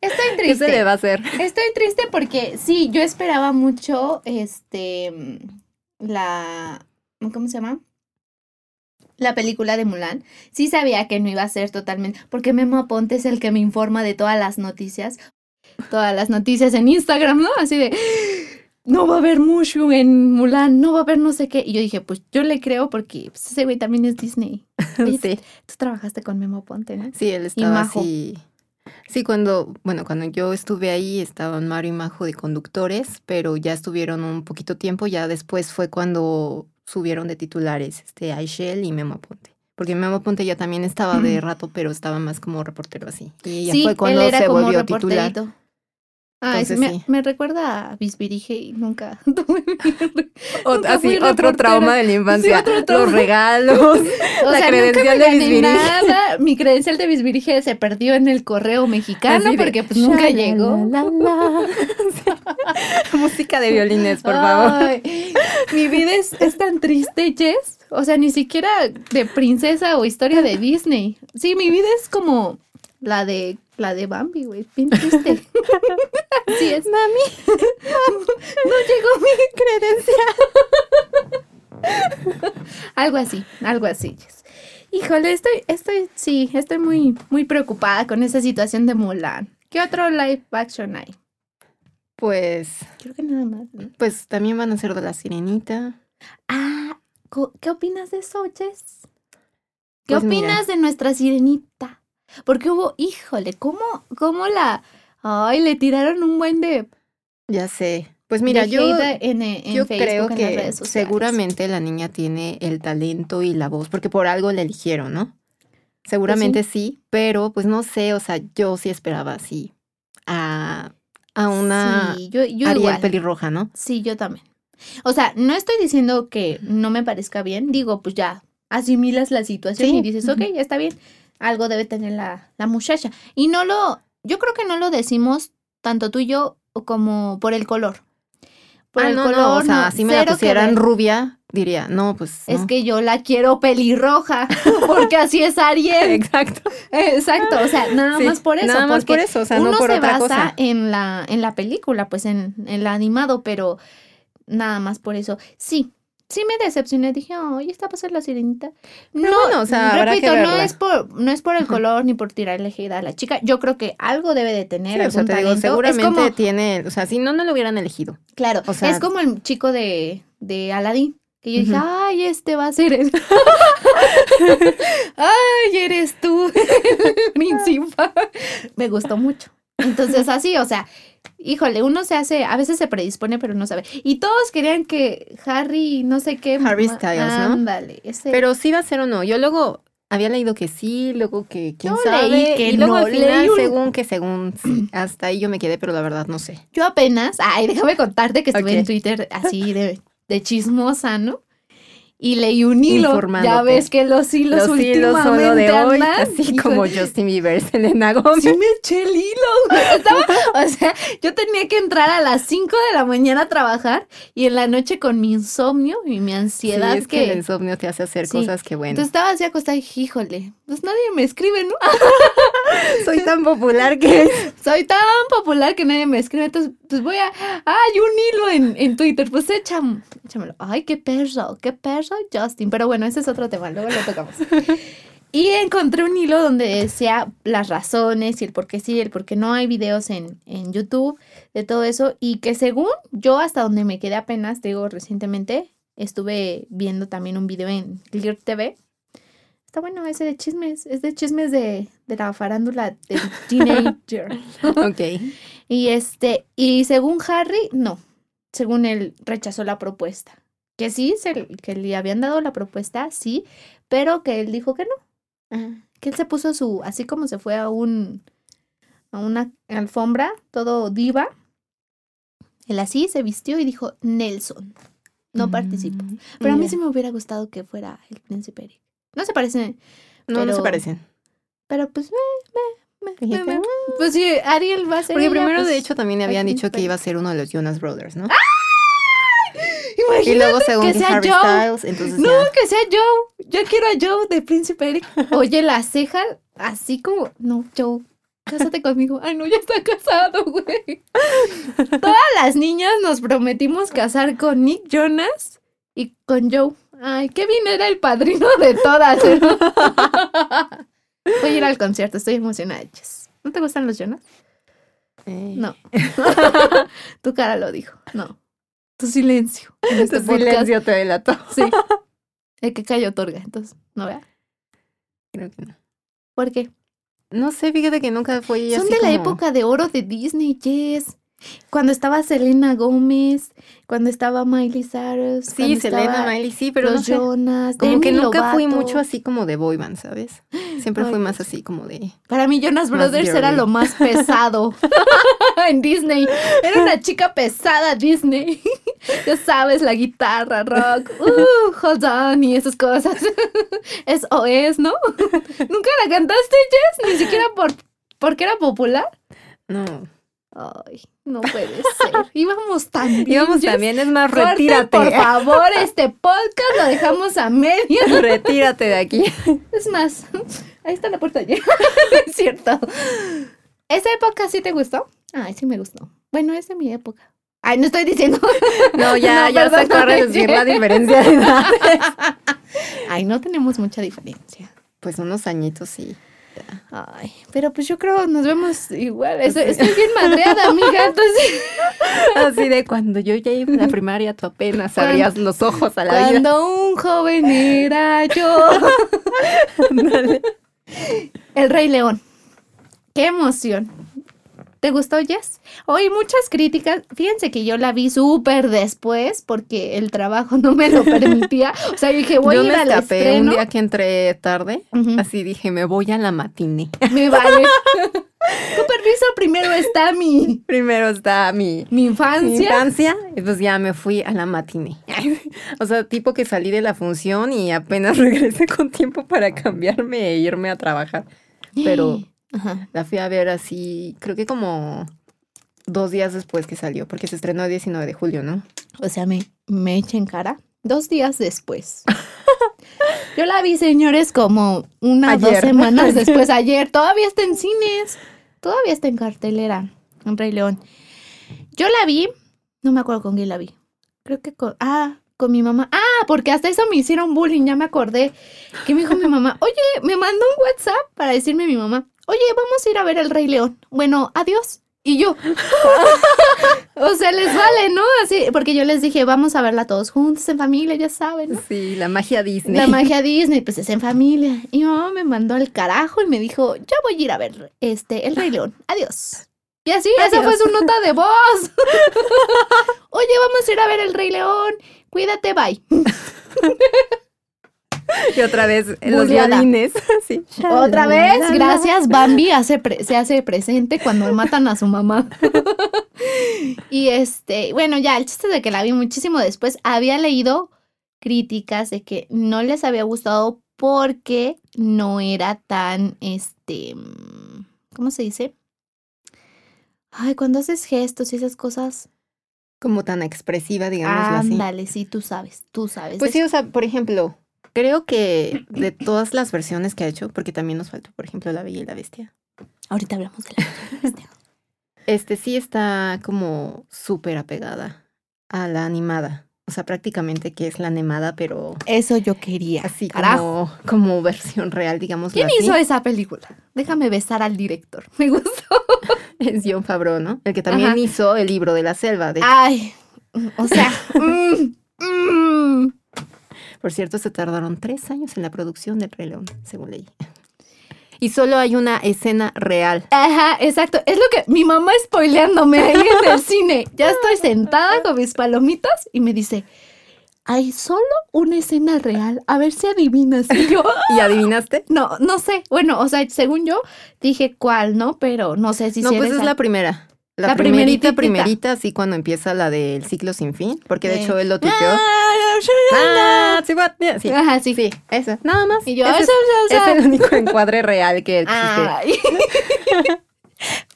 Estoy ¿qué triste. se le va a hacer? Estoy triste porque sí, yo esperaba mucho este la ¿cómo se llama? La película de Mulan. Sí sabía que no iba a ser totalmente, porque Memo Aponte es el que me informa de todas las noticias, todas las noticias en Instagram, ¿no? Así de no va a haber Mushu en Mulan, no va a haber no sé qué. Y yo dije, pues yo le creo porque pues, ese güey también es Disney. Oye, Sí. Tú trabajaste con Memo Aponte, ¿no? Sí, él estaba Majo. así. Sí, cuando, bueno, cuando yo estuve ahí estaban Mario y Majo de conductores, pero ya estuvieron un poquito tiempo, ya después fue cuando subieron de titulares este Aishel y Memo Aponte. Porque Memo Aponte ya también estaba de rato, pero estaba más como reportero así. Y ya sí, fue cuando él era se como volvió titular. Entonces, me, sí. me recuerda a Bisbirige y nunca tuve Ot- Nunca así, otro reportera. trauma de la infancia. otro trauma. Los regalos, O la sea, credencial nunca me de nada. Mi credencial de Bisbirige se perdió en el correo mexicano Así porque pues nunca "Sha, la, llegó. la, la". Sí. Música de violines, por favor. Mi vida es, es tan triste, Jess. O sea, ni siquiera de princesa o historia de Disney. Sí, mi vida es como la de la de Bambi, güey. Bien triste. Así es. Mami, no llegó mi credencial. algo así, algo así, Jess. Híjole, estoy, estoy, sí, estoy muy, muy preocupada con esa situación de Mulan. ¿Qué otro live action hay? Pues, Creo que nada más. ¿no? pues también van a ser de la sirenita. Ah, ¿qué opinas de eso, Jess? ¿Qué Pues mira. opinas de nuestra sirenita? Porque hubo, híjole, ¿cómo, cómo la... Ay, le tiraron un buen de... Ya sé. Pues mira, yo, hate en, en yo Facebook, creo en que seguramente la niña tiene el talento y la voz, porque por algo la eligieron, ¿no? Seguramente sí, pero pues no sé, o sea, yo sí esperaba así a, a una Sí, yo, yo Ariel igual. pelirroja, ¿no? Sí, yo también. O sea, no estoy diciendo que no me parezca bien. Digo, pues ya asimilas la situación Sí, y dices, ok, ujú. está bien. Algo debe tener la, la muchacha. Y no lo, yo creo que no lo decimos tanto tú y yo como por el color. Por Ah, el no, color, no, o sea, no, si me la pusieran rubia, diría, no, pues Es que yo la quiero pelirroja, porque así es Ariel. Exacto. Exacto, o sea, nada Sí, más por eso. Nada más por eso, o sea, uno no por se otra basa cosa. en la en la película, pues en, en el animado, pero nada más por eso. Sí, sí me decepcioné. Dije, ay, esta va a ser la sirenita. No, bueno, o sea, habrá que repito, no es por no es por el color ni por tirarle hate a la chica. Yo creo que algo debe de tener Sí, o sea, te digo, seguramente como, tiene, o sea, si no, no lo hubieran elegido. claro, o sea- es como el chico de de Aladdin. Que yo dije, ay, este va a ser el. ay, eres tú, el principal. Me gustó mucho. Entonces, así, o sea, híjole, uno se hace, a veces se predispone, pero no sabe. Y todos querían que Harry, no sé qué. Harry Styles, ¿no? Ándale, ese. Pero sí va a ser o no. Yo luego había leído que sí, luego que quién Yo sabe. leí que y luego no, al final, leí un- según que según sí. Hasta ahí yo me quedé, pero la verdad no sé. Yo apenas, ay, déjame contarte que estuve en Twitter así de, de chismosa, ¿no? Y leí un hilo. Ya ves que los hilos Los hilos solo de últimamente hoy, andan, así como Justin Bieber, Selena Gomez. Sí me eché el hilo. Estaba- o sea, yo tenía que entrar a las 5 de la mañana a trabajar y en la noche con mi insomnio y mi Sí, ansiedad es que, que... el insomnio te hace hacer Sí. cosas que bueno. Entonces estaba así acostada y híjole, pues nadie me escribe, ¿no? soy tan popular que Soy tan popular que nadie me escribe, entonces pues voy a... Ah, hay un hilo en, en Twitter, pues écham- échamelo. Ay, qué perro, qué perro, Justin. Pero bueno, ese es otro tema, luego lo tocamos. Y encontré un hilo donde decía las razones y el por qué sí, el por qué no hay videos en, en YouTube, de todo eso. Y que según yo, hasta donde me quedé apenas, te digo, recientemente, estuve viendo también un video en Clear TV. Está bueno ese de chismes, es de chismes de, de la farándula del teenager. Ok. Y este, y según Harry, no. Según él rechazó la propuesta. Que sí, se, que le habían dado la propuesta, sí, pero que él dijo que no. Que él se puso su, así como se fue a un, a una alfombra, todo diva. Él así se vistió y dijo, Nelson, no participo. Mm, Pero a mí sí me hubiera gustado que fuera el príncipe Eric. No se parecen, No, no se parecen. pero pues, me, me, me, me- pues sí, Ariel va a ser Porque ella, primero, pues, de hecho, también habían dicho que iba a ser uno de los Jonas Brothers, ¿no? Imagínate Y luego, según que que, sea Harry Joe. Styles, entonces No, ya. que sea Joe. Yo quiero a Joe de Príncipe Eric. Oye, la ceja así como. No, Joe, cásate conmigo. Ay, no, ya está casado, güey. Todas las niñas nos prometimos casar con Nick Jonas y con Joe. Ay, Kevin era el padrino de todas. ¿eh? Voy a ir al concierto, estoy emocionada. Jess. ¿No te gustan los Jonas? Eh, No. tu cara lo dijo. No. Tu silencio. En este Tu podcast. silencio te delató. Sí. El que calla otorga, entonces, ¿no vea? Creo que no. ¿Por qué? No sé, fíjate que nunca fue Son así de la como- época de oro de Disney, Jess. Cuando estaba Selena Gómez, cuando estaba Miley Cyrus. Sí, Selena, estaba Miley, sí, pero no los sé. Jonas. Como que nunca fui mucho así como de boy band, ¿sabes? Siempre Ay, fui más así como de... Para mí Jonas Brothers era lo más pesado en Disney. Era una chica pesada Disney. ya sabes, la guitarra, rock, uh, hold on y esas cosas. Es o es, ¿no? ¿Nunca la cantaste, Jess? Ni siquiera por porque era popular. No. Ay, no puede ser. Íbamos tan bien. Íbamos también, es más, Corten, retírate. por favor, este podcast lo dejamos a media. retírate de aquí. Es más, ahí está la puerta ya. es cierto. ¿Esa época sí te gustó? Ay, sí me gustó. Bueno, es de mi época. Ay, no estoy diciendo. No, ya, No, ya se acaba de perdóname, reducir Jess. la diferencia de edades. Ay, no tenemos mucha diferencia. Pues unos añitos sí. Ay, pero pues yo creo nos vemos igual. Estoy, estoy bien madreada, amiga. Entonces, Así de cuando yo ya iba a la primaria, tú apenas abrías los ojos a la vida. cuando un joven era yo. El Rey León. Qué emoción. ¿Te gustó, Jess? Oí muchas críticas. Fíjense que yo la vi súper después porque el trabajo no me lo permitía. O sea, yo dije, voy yo a ir me al escapé un estreno. día que entré tarde. Así dije, me voy a la matiné. Me vale. Con permiso, primero está mi, Primero está mi, mi mi infancia. infancia y pues ya me fui a la matiné. o sea, tipo que salí de la función y apenas regresé con tiempo para cambiarme e irme a trabajar. Pero Ajá. la fui a ver así, creo que como dos días después que salió, porque se estrenó el 19 de julio, ¿no? O sea, me, me eché en cara dos días después. Yo la vi, señores, como una o dos Ayer. semanas después, ayer. Todavía está en cines. Todavía está en cartelera. En Rey León. Yo la vi, no me acuerdo con quién la vi. Creo que con. Ah, con mi mamá. Ah, porque hasta eso me hicieron bullying, ya me acordé. Que me dijo mi mamá, oye, me mandó un WhatsApp para decirme mi mamá, oye, vamos a ir a ver el Rey León. Bueno, adiós. Y yo, o sea, les vale, ¿no? Así, porque yo les dije, vamos a verla todos juntos, en familia, ya saben. ¿no? Sí, la magia Disney. La magia Disney, pues es en familia. Y mi mamá me mandó al carajo y me dijo, ya voy a ir a ver este, El Rey León. Adiós. Y así, esa fue su nota de voz. Oye, vamos a ir a ver El Rey León. Cuídate, bye. Y otra vez los violines. Sí. Otra vez, gracias. Bambi hace se hace presente cuando matan a su mamá. y este, bueno, ya, el chiste de que la vi muchísimo después. Había leído críticas de que no les había gustado porque no era tan, este, ¿cómo se dice? Ay, cuando haces gestos y esas cosas. Como tan expresiva, digámoslo así. Ándale, sí, tú sabes, tú sabes. Pues sí, o sea, por ejemplo, creo que de todas las versiones que ha hecho, porque también nos faltó, por ejemplo, La Bella y la Bestia, Ahorita hablamos de la bestia. este sí está como súper apegada a la animada. O sea, prácticamente que es la animada, pero Eso yo quería. así Carajo. como, como versión real, digamos. ¿Quién así. hizo esa película? Déjame besar al director. Me gustó. Es John Favreau, ¿no? El que también Ajá. hizo el libro de la selva. De... Ay, o sea, mm, mm. Por cierto, se tardaron tres años en la producción del Rey León, según leí. Y solo hay una escena real. Ajá, exacto. Es lo que mi mamá spoileándome ahí en el cine. Ya estoy sentada con mis palomitas y me dice, hay solo una escena real. A ver si adivinas. Y yo, ¿Y adivinaste? no, no sé. Bueno, o sea, según yo dije cuál, ¿no? Pero no sé si No, pues es la primera. La, La primerita, primerita, así cuando empieza la del ciclo sin fin, porque de hecho él lo tuiteó. Ah, Ah, sí, sí, Ajá, sí. sí, esa, nada más. Y yo, Ese eso, es, eso, eso. es el único encuadre real que existe. Ay.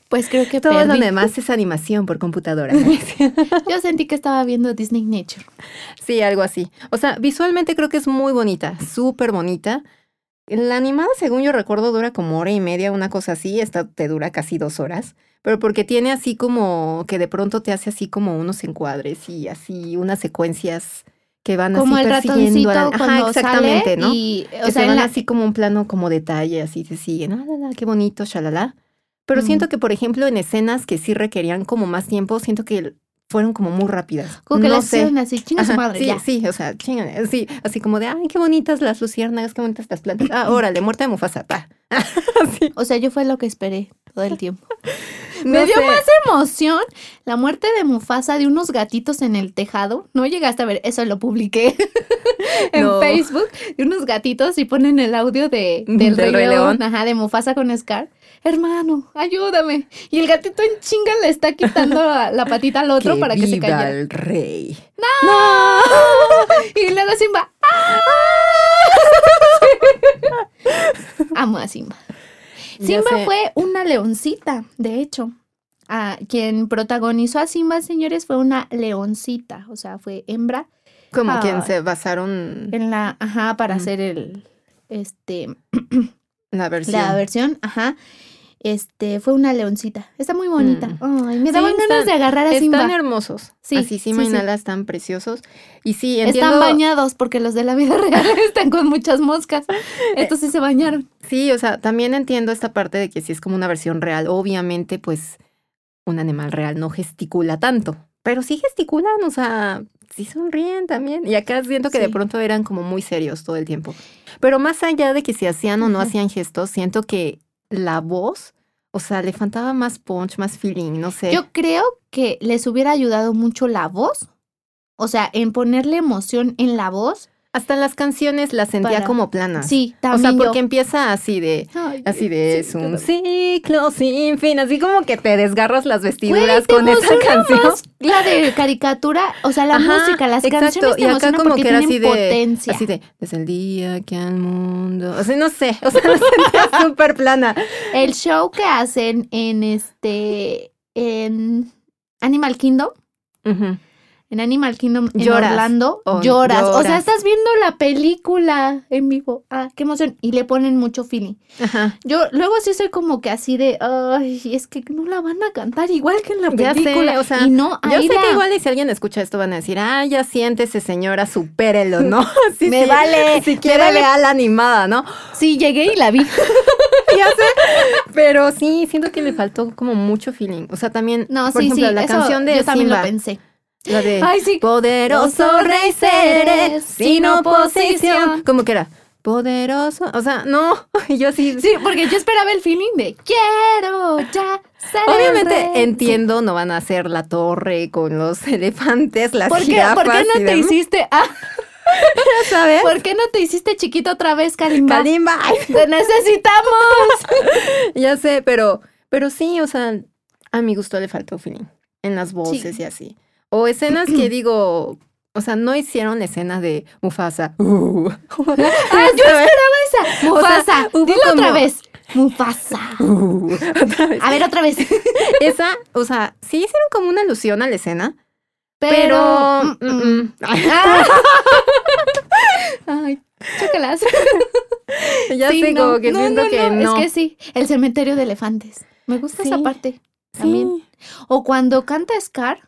pues creo que Todo lo perdí. demás es animación por computadora. Yo sentí que estaba viendo Disney Nature. sí, algo así. O sea, visualmente creo que es muy bonita, súper bonita. La animada, según yo recuerdo, dura como hora y media, una cosa así. Esta te dura casi dos horas. Pero porque tiene así como que de pronto te hace así como unos encuadres y así unas secuencias que van Como así el persiguiendo ratoncito a la- Ajá, exactamente, sale ¿no? y, o se sea, van la- así como un plano como detalle, así te siguen. Ah, la, la, qué bonito, shalala. Pero Mm. siento que, por ejemplo, en escenas que sí requerían como más tiempo, siento que fueron como muy rápidas. como que no las sé. así, chinga su madre, sí, ya. sí, o sea, chingan, sí, así como de, ay, qué bonitas las luciérnagas, qué bonitas las plantas. Ah, órale, muerta de Mufasa, pa. Así, O sea, yo fue lo que esperé todo el tiempo. no Me dio sé. más emoción la muerte de Mufasa de unos gatitos en el tejado. No llegaste a ver, eso lo publiqué en No. Facebook, de unos gatitos y ponen el audio de, del, Del Rey, Rey León, León. ajá, de Mufasa con Scar. Hermano, ayúdame. Y el gatito en chinga le está quitando la, patita al otro que para que se caiga. el rey. Y luego Simba. ¡ah! Amo a Simba. Simba fue una leoncita, de hecho. Ah, quien protagonizó a Simba, señores, fue una leoncita. O sea, fue hembra Como Ah. quien se basaron en la. Ajá, para hacer el. Este. la versión. La versión, ajá. Este, fue una leoncita. Está muy bonita. Ay, me Sí, daban ganas están- de agarrar a Están Simba. hermosos. Sí, Así Simba sí, y sí. Nala están preciosos. Y sí, entiendo. Están bañados porque los de la vida real están con muchas moscas. Estos sí se bañaron. Sí, o sea, también entiendo esta parte de que si es como una versión real, obviamente, pues un animal real no gesticula tanto, pero sí gesticulan, o sea, sí sonríen también. Y acá siento que de pronto eran como muy serios todo el tiempo. Pero más allá de que si hacían o no hacían gestos, siento que la voz, o sea, le faltaba más punch, más feeling, no sé. Yo creo que les hubiera ayudado mucho la voz. O sea, en ponerle emoción en la voz. Hasta las canciones las sentía Para- como planas. Sí, O también sea, yo. porque empieza así de, Ay, Así de, sí, es un ciclo sin fin, así como que te desgarras las vestiduras con esa canción. más La de caricatura, o sea, la Ajá, música, las exacto, canciones te y acá como que era así de, potencia. así de, desde el día que al mundo, o sea, no sé, o sea, la sentía súper plana. El show que hacen en este, en Animal Kingdom, Ujú. En Animal Kingdom en Lloras. Orlando, Oh, lloras. O sea, estás viendo la película en vivo. Ah, qué emoción. Y le ponen mucho feeling. Ajá. Yo luego sí soy como que así de, ay, es que no la van a cantar igual que en la Ya sé, película. o sea, y no, Yo sé la- que igual y si alguien escucha esto van a decir, ah, ya siéntese señora, supérelo, ¿no? Sí, Me sí, vale, Si quiere vale. vea la animada, ¿no? Sí, llegué y la vi. ya sé. Pero sí, siento que le faltó como mucho feeling. O sea, también, No, por sí, ejemplo, sí, la canción de yo también Simba, lo pensé. La de Ay, sí. Poderoso rey seré sin oposición. Como que era poderoso, o sea, no, yo sí. Sí, porque yo esperaba el feeling de quiero ya ser Obviamente rey". entiendo, no van a hacer la torre con los elefantes, las ¿Por qué, ¿Por qué no te demás, hiciste? Ah, ¿sabes? ¿Por qué no te hiciste chiquito otra vez, Kalimba? Kalimba. Ay, ¡Te necesitamos! ya sé, pero, pero sí, o sea, a mi gusto le faltó feeling en las voces y así. O escenas que digo, o sea, no hicieron la escena de Mufasa. Uh. Ah, yo esperaba esa. Mufasa. Dilo otra vez. Mufasa. Uh. Otra vez. A ver, otra vez. Esa, o sea, sí hicieron como una alusión a la escena, Pero. pero... mm, mm, mm. Ah. Ay, chócalas. ya Sí, sé, no, como que no, siento no, que no. Es que sí, el cementerio de elefantes. Me gusta esa parte. También. O cuando canta Scar.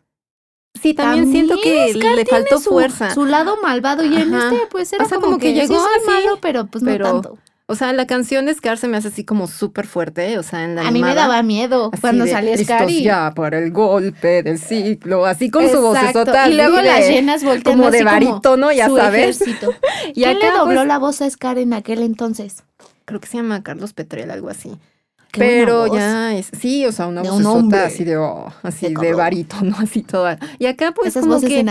Sí, también, siento que Scar le faltó su, fuerza. Su lado malvado. Y en este, pues era O sea, como, como que que, llegó sí soy así, malo, pero pues pero no tanto. O sea, la canción de Scar se me hace así como súper fuerte, o sea, en la A mí me animada, daba miedo cuando de, salía Scar. "Listos Y, ya para el golpe del ciclo, así con su Exacto. vocesota Y luego las llenas volteando como de barítono, ya su sabes. ejército. Y ¿Quién le acá, dobló pues, la voz a Scar en aquel entonces? creo que se llama Carlos Petrel, algo así. Qué Pero ya es, sí, o sea, una voz un así de, oh, así De barítono, así toda. Y acá pues Esas como voces que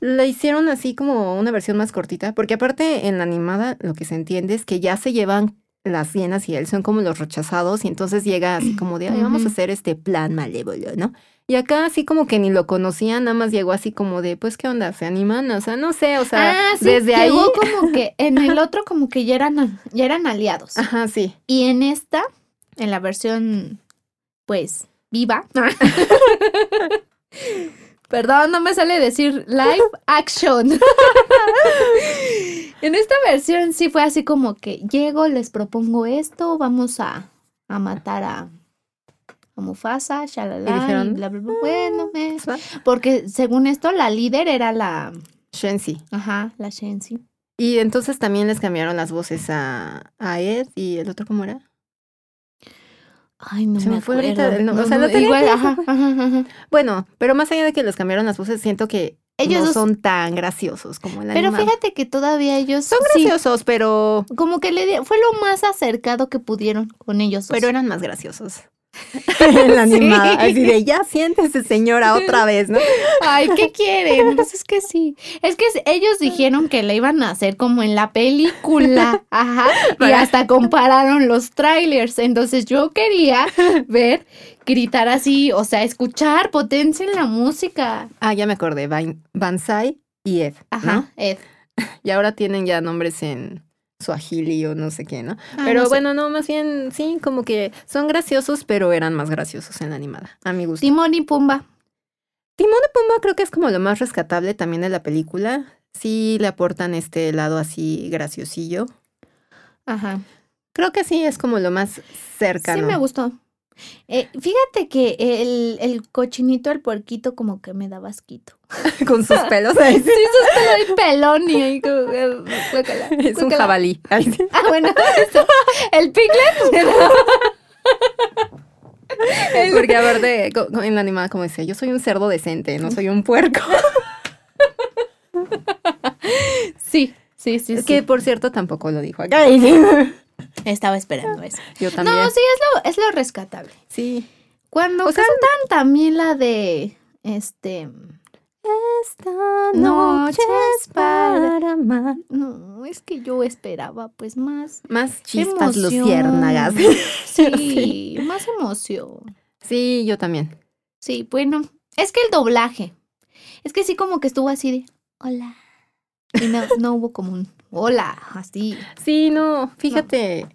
la hicieron así como una versión más cortita, porque aparte en la animada lo que se entiende es que ya se llevan las hienas y él son como los rechazados y entonces llega así como de, ay, vamos a hacer este plan malévolo, ¿no? Y acá así como que ni lo conocían, nada más llegó así como de, pues, ¿qué onda? ¿Se animan? O sea, no sé, o sea, ah, sí, desde ahí... llegó como que en el otro como que ya eran, ya eran aliados. Ajá, sí. Y en esta, en la versión, pues, viva. Perdón, no me sale decir live action. en esta versión sí fue así como que llego, les propongo esto, vamos a, a matar a, a Mufasa, shalala, Y y dijeron, bla, bla, bla. Bueno, me- ¿va? porque según esto la líder era la, Shensi. ajá, la Shensi. Y entonces también les cambiaron las voces a, a Ed y el otro, ¿cómo era? Ay, no Se me me fue acuerdo. ahorita el nombre. No, O sea, no, tenía igual, aquí. ajá, ajá, ajá. Bueno, pero más allá de que les cambiaron las voces, siento que Ellos no dos- son tan graciosos como el Pero fíjate que todavía ellos Son sí, graciosos, pero, como que le di- fue lo más acercado que pudieron con ellos. dos. pero eran más graciosos. En la animada. Sí. Así de, ya siéntese señora otra vez, ¿no? Ay, ¿qué quieren? Pues es que sí. Es que ellos dijeron que la iban a hacer como en la película. Ajá. Y hasta compararon los trailers. Entonces yo quería ver, gritar así, o sea, escuchar, potencia en la música. Ah, ya me acordé. Ban- Banzai y Ed. Ajá, ¿no? Ed. Y ahora tienen ya nombres en Swahili o no sé qué, ¿no? Ah, pero no sé. bueno, no, más bien, sí, como que son graciosos, pero eran más graciosos en la animada, a mi gusto. Timón y Pumba. Timón de Pumba creo que es como lo más rescatable también de la película. Sí le aportan este lado así graciosillo. Ajá. Creo que sí es como lo más cercano. Sí me gustó. Eh, fíjate que el, el cochinito, el puerquito, como que me daba asquito. Con sus pelos. ahí. Sí, sos todo pelón y ahí como, eh, guácala, es un jabalí. Ah, bueno, eso. El piglet Porque aparte, en la animada como dice, yo soy un cerdo decente, no soy un puerco. Sí, sí, sí, sí. Que por cierto tampoco lo dijo acá. Estaba esperando eso. Yo también. No, sí, es lo, es lo rescatable. Sí. Cuando O sea, cantan también la de, este... Esta noche es para amar. No, es que yo esperaba pues más Más chispas emoción. luciérnagas. Sí, más emoción. Sí, yo también. Sí, bueno, es que el doblaje. Es que sí como que estuvo así de hola. Y no, no hubo como un hola, así, Sí, no, fíjate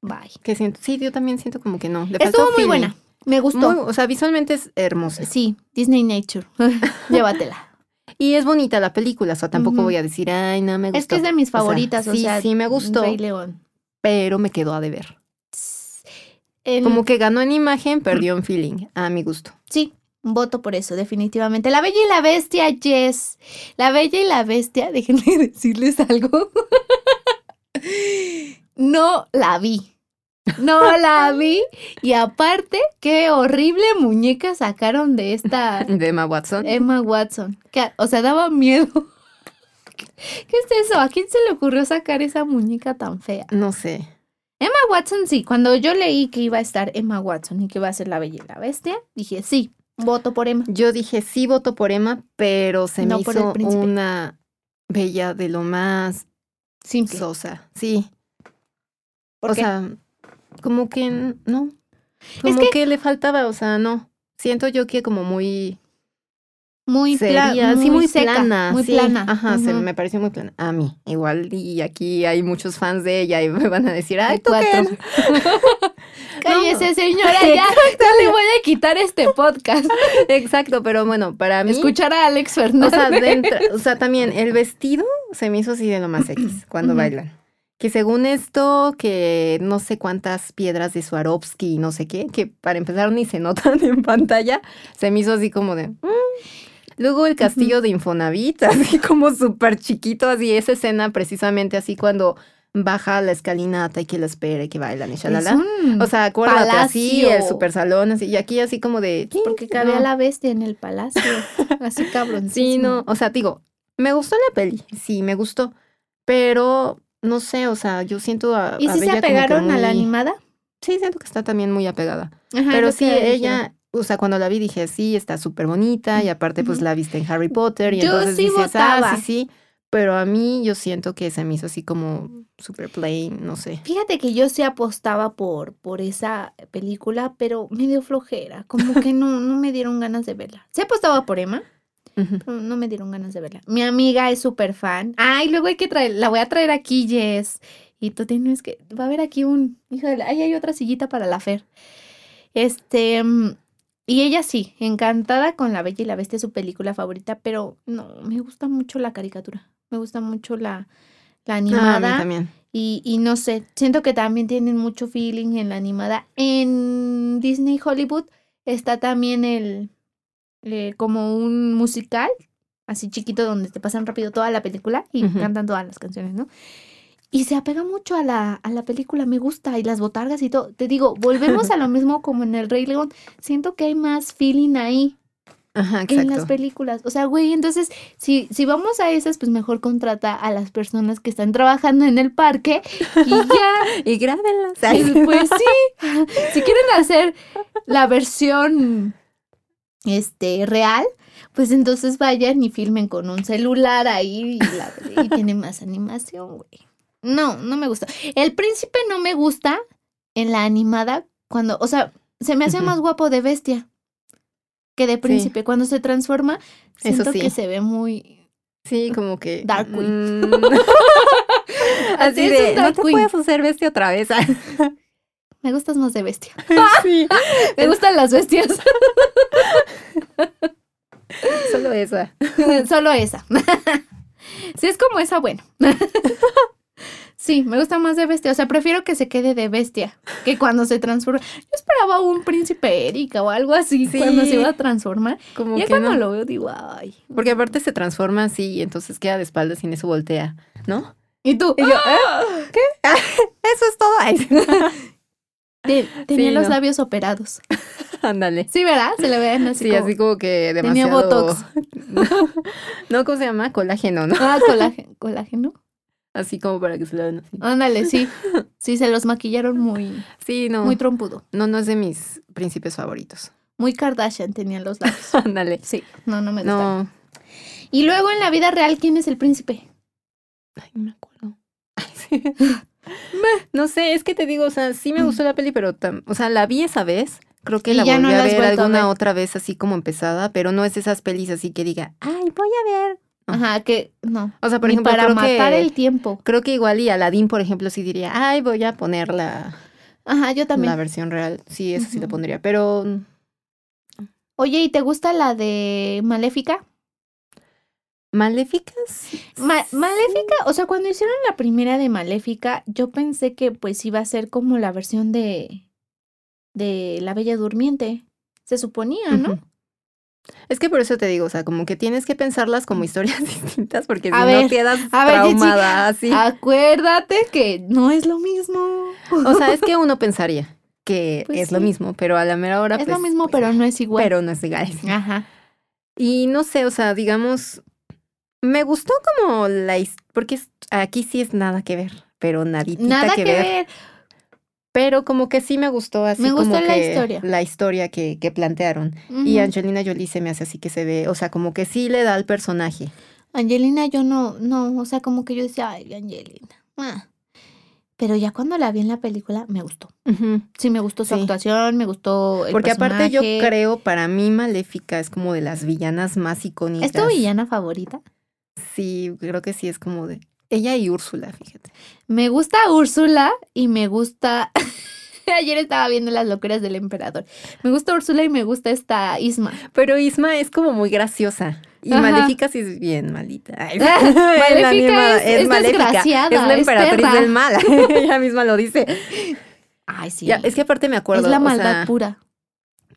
bye. que siento, sí, yo también siento como que no. Le Estuvo muy feeling. buena. Me gustó. Muy- o sea, visualmente es hermosa. Sí, Disney Nature. Llévatela. Y es bonita la película, o sea, tampoco voy a decir, ay, no me gustó. Es que es de mis O sea, favoritas, o sí, sea, sí me gustó, Rey León. pero me quedó a deber. Como que ganó en imagen, perdió en feeling, a mi gusto. Sí, voto por eso, definitivamente. La Bella y la Bestia, yes. La Bella y la Bestia, déjenme decirles algo. no la vi. No la vi. Y aparte, qué horrible muñeca sacaron de esta De Emma Watson. Emma Watson. Que, o sea, daba miedo. ¿Qué es eso? ¿A quién se le ocurrió sacar esa muñeca tan fea? No sé. Emma Watson, sí. Cuando yo leí que iba a estar Emma Watson y que iba a ser la Bella y la Bestia, dije, sí, voto por Emma. Yo dije, sí voto por Emma, pero se No me hizo una bella de lo más Simple. sosa. Sí. ¿Por o qué? sea, como que no. Como que- que... le faltaba, o sea, no. Siento yo que como muy muy, pla- seria, sí, muy seca, plana. Muy sí. plana. Ajá, se me pareció muy plana. A mí, igual, y aquí hay muchos fans de ella y me van a decir, ay, ¿tú cuatro. Cállese, señora, ya, le voy a quitar este podcast. Exacto, pero bueno, para mí. Escuchar a Alex O Fernández. sea, de entra- o sea, también el vestido se me hizo así de lo más X cuando bailan. Que según esto, que no sé cuántas piedras de Swarovski y no sé qué, que para empezar ni se notan en pantalla, se me hizo así como de... "Mm". Luego el castillo de Infonavit, así como súper chiquito, así esa escena precisamente así cuando baja la escalinata y que la espera y que bailan y shalala. O sea, acuérdate así, el super salón, así, y aquí así como de... Porque cabía no. la bestia en el palacio. Así cabrón. Sí, no, o sea, digo, me gustó la peli, sí, me gustó, pero no sé, o sea, yo siento a, ¿Y a si se Bella apegaron a la animada? sí, siento que está también muy apegada. Ajá, Pero sí, ella, o sea, cuando la vi dije, sí, está súper bonita y aparte pues la viste en Harry Potter y Yo entonces sí dices, votaba. ah, sí, sí. Pero a mí yo siento que se me hizo así como súper plain, no sé. Fíjate que yo sí apostaba por, por esa película, pero medio flojera. Como que no, no me dieron ganas de verla. Sí apostaba por Emma, pero no me dieron ganas de verla. Mi amiga es súper fan. Ay, luego hay que traer, la voy a traer aquí, Jess. Y tú tienes que, va a haber aquí un, híjole, ahí hay otra sillita para la Fer. Este, mm, y ella sí, encantada con La Bella y la Bestia, su película favorita, pero no, me gusta mucho la caricatura. Me gusta mucho la, la Ah, a mí animada. también. Y, y no sé, siento que también tienen mucho feeling en la animada. En Disney Hollywood está también el eh, como un musical, así chiquito, donde te pasan rápido toda la película y cantan todas las canciones, ¿no? Y se apega mucho a la, a la película, me gusta, y las botargas y todo. Te digo, volvemos a lo mismo como en el Rey León. Siento que hay más feeling ahí Ajá, en las películas. O sea, güey, entonces, si, si vamos a esas, pues mejor contrata a las personas que están trabajando en el parque y ya. Y grábenlas. Y pues sí, si quieren hacer la versión este real, pues entonces vayan y filmen con un celular ahí y, la- y tiene más animación, güey. No, no me gusta. El príncipe no me gusta en la animada cuando, o sea, se me hace más guapo de bestia que de príncipe. Cuando se transforma, Eso siento sí. que se ve muy... Sí, como que. Dark Queen. mm, Así Es un de, no te Queen. puedes hacer bestia otra vez. Me gustas más de bestia. sí, Me gustan las bestias. solo esa. Solo esa. si es como esa, bueno. Sí, me gusta más de bestia. O sea, prefiero que se quede de bestia que cuando se transforma. Yo esperaba un príncipe Erika o algo así Sí. cuando se iba a transformar. Como Ya que cuando no. lo veo digo, ay. Porque aparte se transforma así y entonces queda de espaldas y en eso voltea, ¿no? ¿Y tú? Y yo, ¿eh? ¿Qué? Eso es todo. Ay, tenía Sí, los no. labios operados. Ándale. Sí, ¿verdad? Se le veían así. Sí, como- así como que Tenía demasiado. botox. no, ¿cómo se llama? Colágeno, ¿no? Ah, colágeno. colágeno. Así como para que se lo vean así. Ándale, sí. Sí, se los maquillaron muy, Sí, no. muy trompudo. No, no es de mis príncipes favoritos. Muy Kardashian tenían los labios. Ándale. Sí, no, no me gusta. No. Y luego en la vida real, ¿quién es el príncipe? Ay, no me acuerdo. Ay, sí. No sé, es que te digo, o sea, sí me gustó la peli, pero, tam- o sea, la vi esa vez. Creo que Y la volví no a ver a alguna ver. otra vez así como empezada, pero no es esas pelis así que diga, ay, voy a ver. No. Ajá, que no. O sea, por Ni ejemplo, para creo matar que, el tiempo. creo que igual y Aladdin, por ejemplo, sí diría, ay, voy a poner la, Ajá, yo también. la versión real. Sí, eso sí la pondría, pero Oye, ¿y te gusta la de Maléfica? Maléficas. Ma- Maléfica, o sea, cuando hicieron la primera de Maléfica, yo pensé que pues iba a ser como la versión de de La Bella Durmiente. Se suponía, ¿no? Ujú. Es que por eso te digo, o sea, como que tienes que pensarlas como historias distintas, porque si A no ver, quedas a ver, traumada así. Acuérdate que no es lo mismo. O sea, es que uno pensaría que Pues es lo mismo, pero a la mera hora. es pues, lo mismo, pues, pero no es igual. Pero no es igual. Ajá. Y no sé, o sea, digamos, me gustó como la his- porque aquí sí es nada que ver, pero naditita Nada que, que ver. ver. Pero como que sí me gustó así Me como gustó la que historia. la historia que, que plantearon. Y. Angelina Jolie se me hace así que se ve, o sea, como que sí le da al personaje. Angelina, yo no, no, o sea, como que yo decía, ay, Angelina. ah". Pero ya cuando la vi en la película, me gustó. Sí, me gustó su Sí. actuación, me gustó el Porque aparte yo creo, para mí Maléfica es como de las villanas más icónicas. ¿Es tu villana favorita? Sí, creo que sí es como de ella y Úrsula, fíjate. Me gusta Úrsula y me gusta... Ayer estaba viendo las locuras del emperador. Me gusta Úrsula y me gusta esta Isma. Pero Isma es como muy graciosa. Y Ajá. Maléfica sí es bien malita. Ay, Maléfica es- es desgraciada, Es la emperatriz del mal. Ella misma lo dice. Ay, sí. Ya, es que aparte me acuerdo. es la o maldad sea, pura.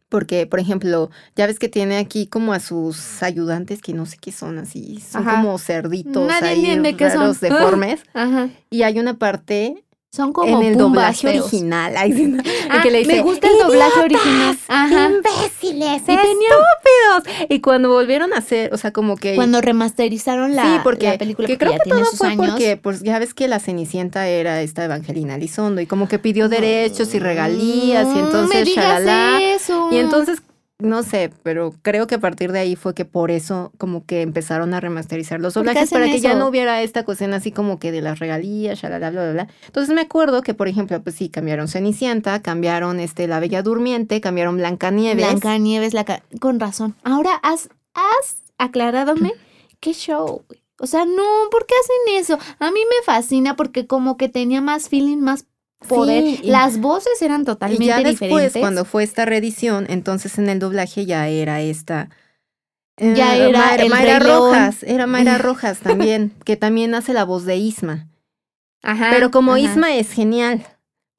Porque, por ejemplo, ya ves que tiene aquí como a sus ayudantes que no sé qué son así. Son Ajá. como cerditos Nadie ahí entiende qué son. raros, deformes. Ajá. Y hay una parte Son como en el doblaje feos. original. No. Ah, que le dice, me gusta el doblaje original. Ajá. imbéciles, Y estúpidos. Y cuando volvieron a hacer, o sea, como que... Cuando remasterizaron la, sí, porque la película, que porque creo que todo fue años. porque, pues ya ves que la Cenicienta era esta Evangelina Elizondo y como que pidió derechos y regalías y No entonces me digas shalala. eso. Y entonces, no sé, pero creo que a partir de ahí fue que por eso como que empezaron a remasterizar los ¿Por qué doblajes para que ya no hubiera esta cuestión así como que de las regalías, shalala, bla, bla, bla. Entonces me acuerdo que, por ejemplo, pues sí, cambiaron Cenicienta, cambiaron este La Bella Durmiente, cambiaron Blancanieves. Blanca Nieves, la ca- con razón. Ahora has, has aclaradome qué show. O sea, no, ¿por qué hacen eso? A mí me fascina porque como que tenía más feeling, más poder. Sí, Las voces eran totalmente Y ya después, diferentes. cuando fue esta reedición, entonces en el doblaje ya era esta. eh, Ya era Mayra, el Mayra. Rojas, era Mayra Rojas también, que también hace la voz de Isma. Ajá, pero como ajá. Isma es genial.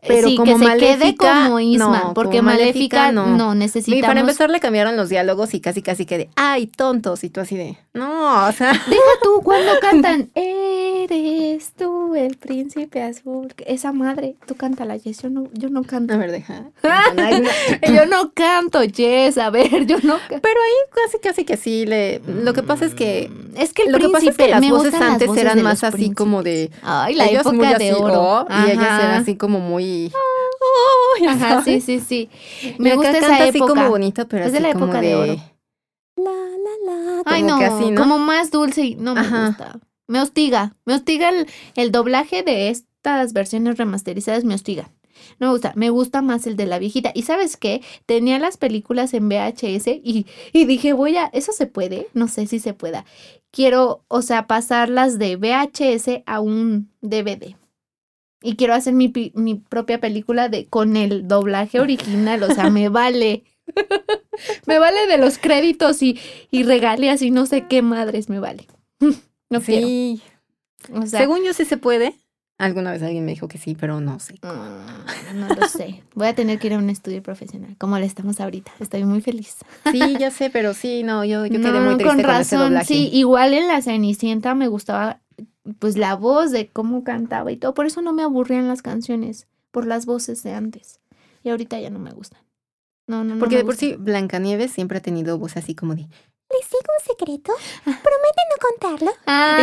Pero sí, como que se quede Maléfica, como Isma, no, porque como Maléfica, Maléfica, no, no. Y necesitamos. para empezar le cambiaron los diálogos y casi casi que de, ay, tontos, y tú así de, no, o sea, Deja tú cuando cantan, eres tú el príncipe azul. Esa madre, tú cántala, Jess, yo no, yo no canto. a ver, deja. yo no canto, Jess, a ver, yo no canto. Pero ahí casi casi que sí le, lo que pasa es que Es que el lo que pasa es que las voces las antes voces eran más así como de Ay, la ellos época muy de así, oro. oh, y ellas eran así como muy oh, ya Ajá, sabes. sí, sí, sí. Y Me acá gusta canta esa así época. como bonito, pero Es de así la como época de de oro. la la la, Ay, como no, así, ¿no? como más dulce y no me Ajá. gusta. Me hostiga, me hostiga el, el doblaje de estas versiones remasterizadas, me hostiga. No me gusta, me gusta más el de la viejita. ¿Y sabes qué? Tenía las películas en VHS y, y dije, voy a, ¿eso se puede? No sé si se pueda. Quiero, o sea, pasarlas de VHS a un DVD. Y quiero hacer mi, mi propia película de, con el doblaje original, o sea, me vale. me vale de los créditos y, y regalías y no sé qué madres me vale. No sí. quiero. O sea, Según yo sí se puede. Alguna vez alguien me dijo que sí, pero no sé. mm, no lo sé. Voy a tener que ir a un estudio profesional, como le estamos ahorita. Estoy muy feliz. Sí, ya sé, pero sí, no, yo, yo quedé No, muy triste con con, ese razón, doblaje. sí. Igual en la Cenicienta me gustaba pues la voz de cómo cantaba y todo. Por eso no me aburrían las canciones, por las voces de antes. Y ahorita ya no me gustan. No, no, no. Porque de por sí Blancanieves siempre ha tenido voz así como de ¿Les digo un secreto? ¿Promete no contarlo?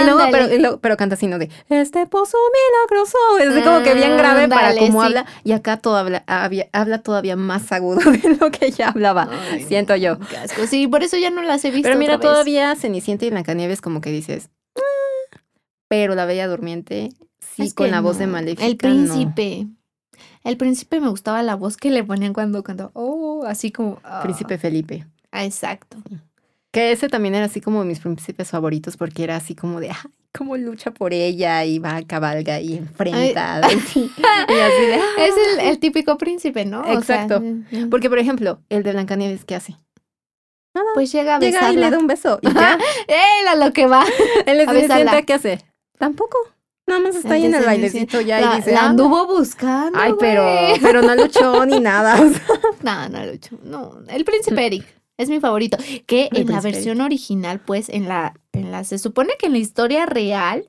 Y luego, pero, y luego- pero canta así, ¿no? De Este pozo milagroso. Es así como que bien grave para Ándale, cómo sí. habla. Y acá todo habla, había- habla todavía más agudo de lo que ella hablaba. Ay, Siento yo. qué asco. Sí, por eso ya no las he visto. Pero mira, otra vez. todavía Cenicienta y Blancanieves como que dices. Pero la Bella Durmiente, sí, Es con la voz de. Maléfica. El no. príncipe. El príncipe me gustaba la voz que le ponían cuando cantaba. Oh, así como. ah. Príncipe Felipe. Ah, exacto. Que ese también era así como de mis príncipes favoritos porque era así como de, ay, cómo lucha por ella y va, cabalga y enfrenta. y así de, "Ah". Es el, el típico príncipe, ¿no? O sea, Exacto. Porque, por ejemplo, el de Blancanieves, ¿qué hace? pues llega a Llega y besarla. le da un beso. Y ya. ¡Eh, a lo que va! Él es A besarla. ¿qué hace? Tampoco. Nada más está ahí en el bailecito ya la, y dice, la "Ah, anduvo buscando. Ay, pero, pero no luchó ni nada. o sea. No, no, Lucho. No, el príncipe Eric es mi favorito. Que El en la versión original, pues, en la, en la. Se supone que en la historia real,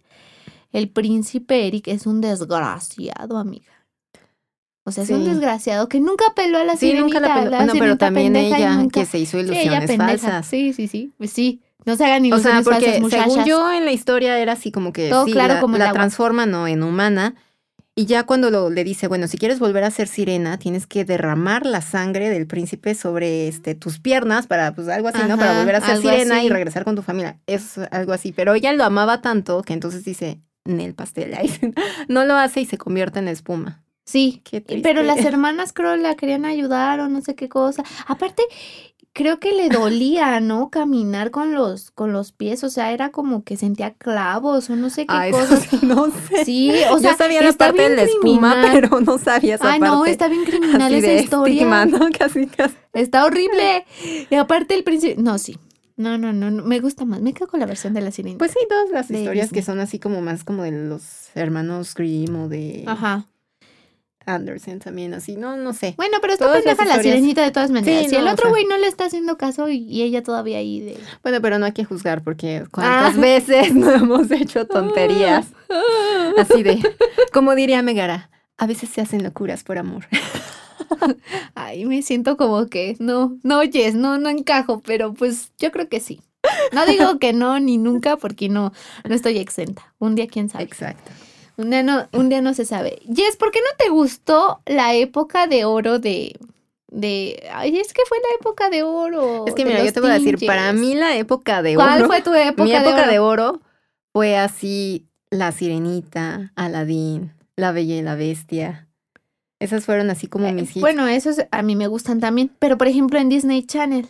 el príncipe Eric es un desgraciado, amiga. O sea, es un desgraciado que nunca peló a la Sí, nunca la peló. la Bueno, pero también ella nunca- que se hizo ilusiones falsas. Sí, sí, sí. Pues sí. No se hagan O ilusiones sea, porque falsas, muchachas. según yo en la historia era así como que Todo sí, claro la, como la agua. transforman ¿no? en humana. Y ya cuando lo, le dice, bueno, si quieres volver a ser sirena, tienes que derramar la sangre del príncipe sobre este, tus piernas para, pues algo así, ¿no? Para volver a ser sirena así. y regresar con tu familia. Es algo así. Pero ella lo amaba tanto que entonces dice, en el pastel. No lo hace y se convierte en espuma. Sí, Qué pero las hermanas creo la querían ayudar o no sé qué cosa. Aparte, creo que le dolía, ¿no? Caminar con los, con los pies, o sea, era como que sentía clavos o no sé qué cosas. sí, no sé. Sí, o sea, Yo sabía la parte de la espuma, criminal. pero no sabía esa Ay, parte. no, está bien criminal así esa de historia. ¿no? Casi, casi. Está horrible. Y aparte el príncipe, no, sí. No, no, no, no, me gusta más. Me quedo con la versión de la sirenita. Pues sí, todas las historias que son así como más como de los hermanos Grimm o de Ajá. Anderson también, así, no, no sé. Bueno, pero está pendeja la sirenita de todas maneras. Sí, si el o otro sea. güey no le está haciendo caso y, y ella todavía ahí de. Bueno, pero no hay que juzgar porque cuántas Ah. veces no hemos hecho tonterías. Así de, como diría Megara, a veces se hacen locuras por amor. Ay, me siento como que no, no oyes, no, no encajo, pero pues yo creo que sí. No digo que no ni nunca porque no, no estoy exenta. Un día quién sabe. Exacto. Un día no, un día no se sabe. Jess, ¿por qué no te gustó la época de oro de de ay, es que fue la época de oro? Es que mira, yo te voy a decir, para mí la época de ¿Cuál oro, fue tu época mi de época oro? de oro fue así La Sirenita, Aladín, La Bella y la Bestia. Esas fueron así como Eh, mis hits. Bueno, esos a mí me gustan también, pero por ejemplo en Disney Channel.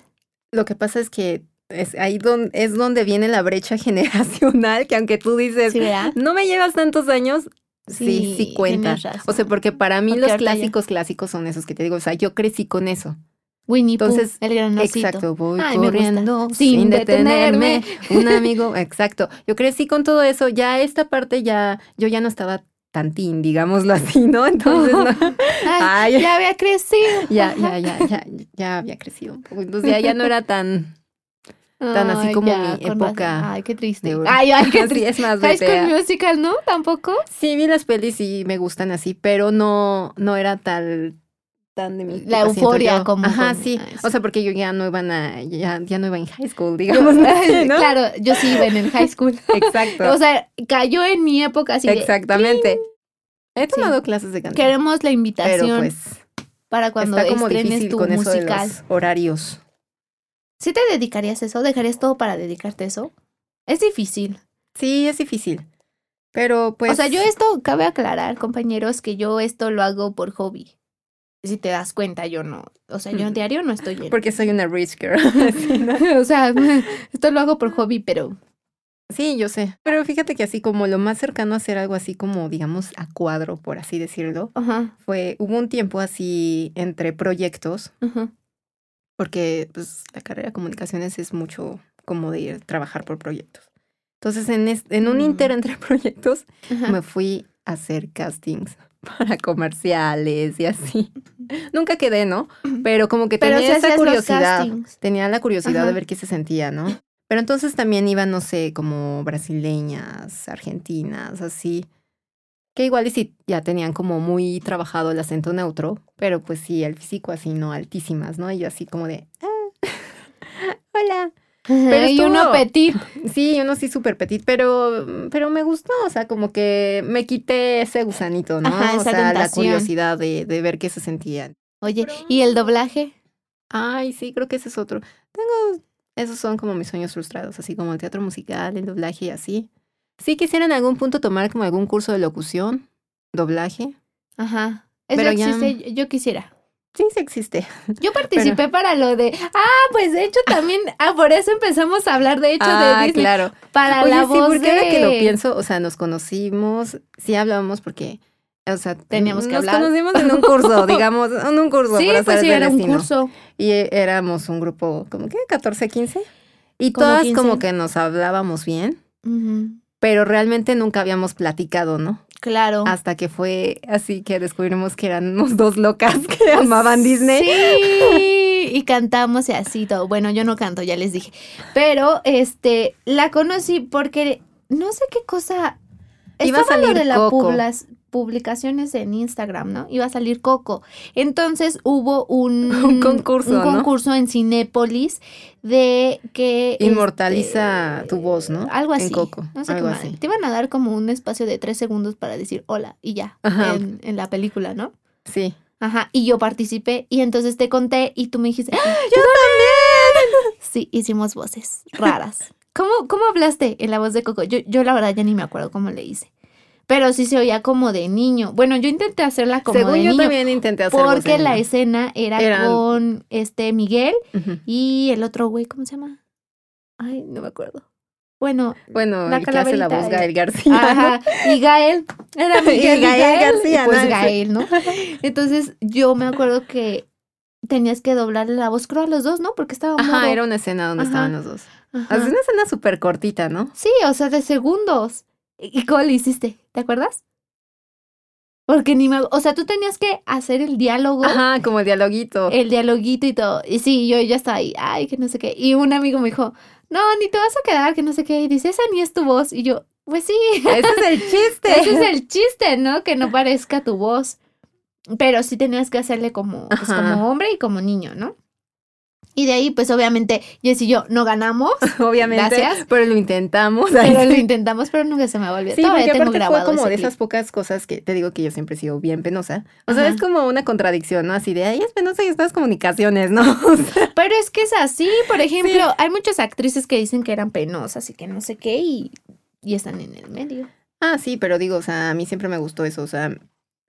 Lo que pasa es que es ahí donde, es donde viene la brecha generacional, que aunque tú dices, no me llevas tantos años, sí, sí, Sí, cuenta. O sea, porque para mí Porque los clásicos clásicos son esos que te digo, o sea, yo crecí con eso. Winnie Pooh, Entonces, el gran osito. Exacto, voy Ay, corriendo Sin sin, detenerme. detenerme. Un amigo, exacto. Yo crecí con todo eso, ya esta parte ya, yo ya no estaba tan teen, digámoslo así, ¿no? Entonces, no, Ay, Ay. ya había crecido. ya, ya, ya, ya, ya había crecido un poco. Entonces ya, ya no era tan Tan así como ya, mi época. Ay, qué triste. de. Ay, ay, qué triste. es más, High School Musical, ¿no? ¿Tampoco? Sí, vi las pelis y me gustan así, pero no, no era tal tan de mi La euforia como Ajá, con- sí. Ay, sí. O sea, porque yo ya no iba a, ya, ya no iba en high school, digamos. Claro, yo sí iba en el high school. Exacto. O sea, cayó en mi época así de, Exactamente. He tomado clases de canto. queremos la invitación Pero pues para cuando está como estrenes difícil tu con eso de musical. los horarios. ¿Sí te dedicarías a eso? ¿Dejarías todo para dedicarte a eso? Es difícil. Sí, es difícil. Pero pues. o sea, yo esto, cabe aclarar, compañeros, que yo esto lo hago por hobby. Si te das cuenta, yo no. O sea, yo Mm. diario no estoy en. Porque soy una rich girl. Sí, ¿no? o sea, esto lo hago por hobby, pero Sí, yo sé. Pero fíjate que así como lo más cercano a hacer algo así como, digamos, a cuadro, por así decirlo, ajá, fue, hubo un tiempo así entre proyectos, ajá. Porque pues la carrera de comunicaciones es mucho como de ir a trabajar por proyectos. Entonces, en, es- en un Mm. inter entre proyectos, me fui a hacer castings para comerciales y así. Nunca quedé, ¿no? Pero como que Pero tenía esa curiosidad. Tenía la curiosidad Ajá. de ver qué se sentía, ¿no? Pero entonces también iban, no sé, como brasileñas, argentinas, así. Que igual y sí ya tenían como muy trabajado el acento neutro, pero pues sí, el físico así, ¿no? Altísimas, ¿no? Y yo así como de, ah, hola. Pero y uno petit. Sí, uno sí súper petit, pero, pero me gustó, o sea, como que me quité ese gusanito, ¿no? Ajá, o esa sea, la curiosidad de, de ver qué se sentían. Oye, ¿y el doblaje? Ay, sí, creo que ese es otro. Tengo, esos son como mis sueños frustrados, así como el teatro musical, el doblaje y así. Sí quisiera en algún punto tomar como algún curso de locución, doblaje. Ajá. Eso Pero existe, yo- yo quisiera. Sí, sí existe. Yo participé para lo de. Ah, pues de hecho también. Ah, por eso empezamos a hablar de hecho ah, de Disney. claro. Para Oye, la sí, voz porque ahora de- que lo pienso, o sea, nos conocimos, sí hablábamos porque, o sea, Teníamos que nos hablar. conocimos en un curso, digamos, en un curso Sí, pues sí, era un curso. Y eh, éramos un grupo, como que 14, 15. Y Como todas 15. como que nos hablábamos bien, Ujú. Pero realmente nunca habíamos platicado, ¿no? Claro. Hasta que fue así que descubrimos que éramos dos locas que amaban Disney. Sí, y cantamos y así todo. Bueno, yo no canto, ya les dije. Pero este, la conocí porque no sé qué cosa. Iba a Estaba lo de las Coco. Publicaciones en Instagram, ¿no? Iba a salir Coco. Entonces hubo un, Un concurso, un ¿no? concurso en Cinépolis de que Inmortaliza este, tu voz, ¿no? Algo así. En Coco. No sé algo qué así. Te iban a dar como un espacio de tres segundos para decir hola y ya Ajá. en, en la película, ¿no? Sí. Ajá, y yo participé y entonces te conté y tú me dijiste, ¡Ah, yo también. Sí, hicimos voces raras. ¿Cómo, cómo hablaste en la voz de Coco? Yo, yo la verdad ya ni me acuerdo cómo le hice. Pero sí se oía como de niño. Bueno, yo intenté hacerla como Según de yo niño. también intenté hacer voz Porque de la escena era Eran- con este Miguel y el otro güey, ¿cómo se llama? Ay, no me acuerdo. Bueno, Bueno, La el que hace la voz eh. Gael García. ¿no? Ajá, y Gael, era Miguel Y y Gael Gael, García, y pues ¿no? Gael, ¿no? Entonces yo me acuerdo que tenías que doblarle la voz, creo a los dos, ¿no? Porque estaba Ajá, era una escena donde Ajá. estaban los dos. Ajá. Así una escena súper cortita, ¿no? Sí, o sea, de segundos. ¿Y y cómo le hiciste? ¿Te acuerdas? Porque ni me... O sea, tú tenías que hacer el diálogo, Ajá, como el dialoguito. el dialoguito y todo. Y sí, yo ya estaba ahí, ay, que no sé qué. Y un amigo me dijo, no, ni te vas a quedar, que no sé qué. Y dice, esa ni es tu voz. Y yo, Pues sí. Ese es el chiste. Ese es el chiste, ¿no? Que no parezca tu voz. Pero sí tenías que hacerle como, pues, como hombre y como niño, ¿no? Y de ahí, pues obviamente, Jess y yo no ganamos, Obviamente. Gracias. Pero lo intentamos. Pero lo intentamos, pero nunca se me olvidar. Sí, Todavía porque tengo aparte grabado fue como de clip. esas pocas cosas que te digo que yo siempre he sido bien penosa. O sea, es como una contradicción, ¿no? Así de, ay, es penosa y estas comunicaciones, ¿no? O sea, Pero es que es así, por ejemplo, hay muchas actrices que dicen que eran penosas y que no sé qué y, y están en el medio. ah, sí, pero digo, o sea, a mí siempre me gustó eso, o sea,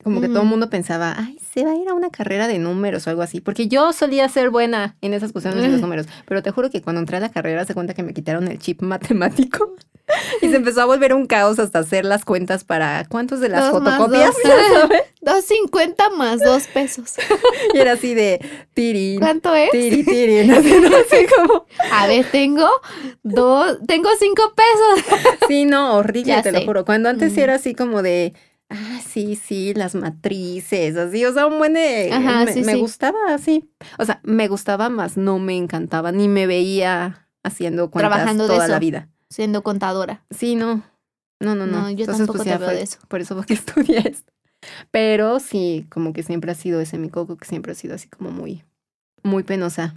como que todo el mundo pensaba, ay, se va a ir a una carrera de números o algo así, porque yo solía ser buena en esas cuestiones de los Mm. números, pero te juro que cuando entré a la carrera se cuenta que me quitaron el chip matemático y se empezó a volver un caos hasta hacer las cuentas para cuántos de las Dos fotocopias, dos. cincuenta más dos pesos. Y era así de tiri, ¿Cuánto es? tiri, tiri, no sé, no sé cómo. A ver, tengo dos, tengo cinco pesos. Sí, no, horrible, Ya te lo juro. Cuando antes sí Ujú. era así como de, ah, sí, sí, las matrices, así, o sea, un buen de... Ajá, me, sí, me sí. gustaba así. O sea, me gustaba más, no me encantaba, ni me veía haciendo cuentas Trabajando de toda la vida. Siendo contadora. Sí, no, no, no, no. No, yo Entonces, tampoco pues te veo fue de eso. por eso fue que estudié esto. Pero sí, como que siempre ha sido ese mi coco, que siempre ha sido así como muy, muy penosa.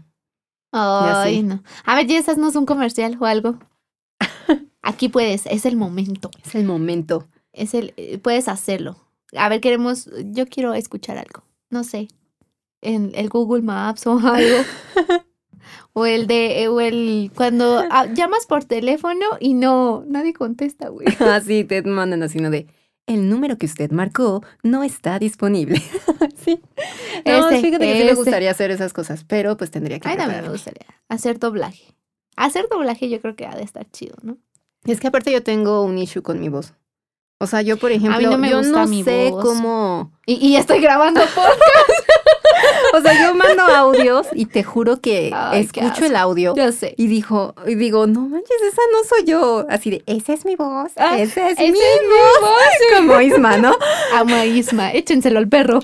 Ay, no. A ver, ya esas no es un comercial o algo. Aquí puedes, es el momento. Es el momento. Es el, eh, puedes hacerlo. A ver, queremos, yo quiero escuchar algo. No sé. En el Google Maps o algo. o el de, o el, cuando ah, llamas por teléfono y no, nadie contesta, güey. Así te mandan así, ¿no? De, el número que usted marcó no está disponible. sí. No, Ese, fíjate que sí me gustaría hacer esas cosas, pero pues tendría que Ay, también me gustaría hacer doblaje. Hacer doblaje yo creo que ha de estar chido, ¿no? Es que aparte yo tengo un issue con mi voz. O sea, yo, por ejemplo, no me yo gusta no mi sé voz. cómo... Y, y estoy grabando por... O sea, yo mando audios y te juro que Ay, escucho el audio Yo sé. y dijo, y digo, no manches, esa no soy yo. Así de, esa es mi voz, Ah, esa es mi es mi voz. Como Isma, ¿no? Amo a Isma, échenselo al perro.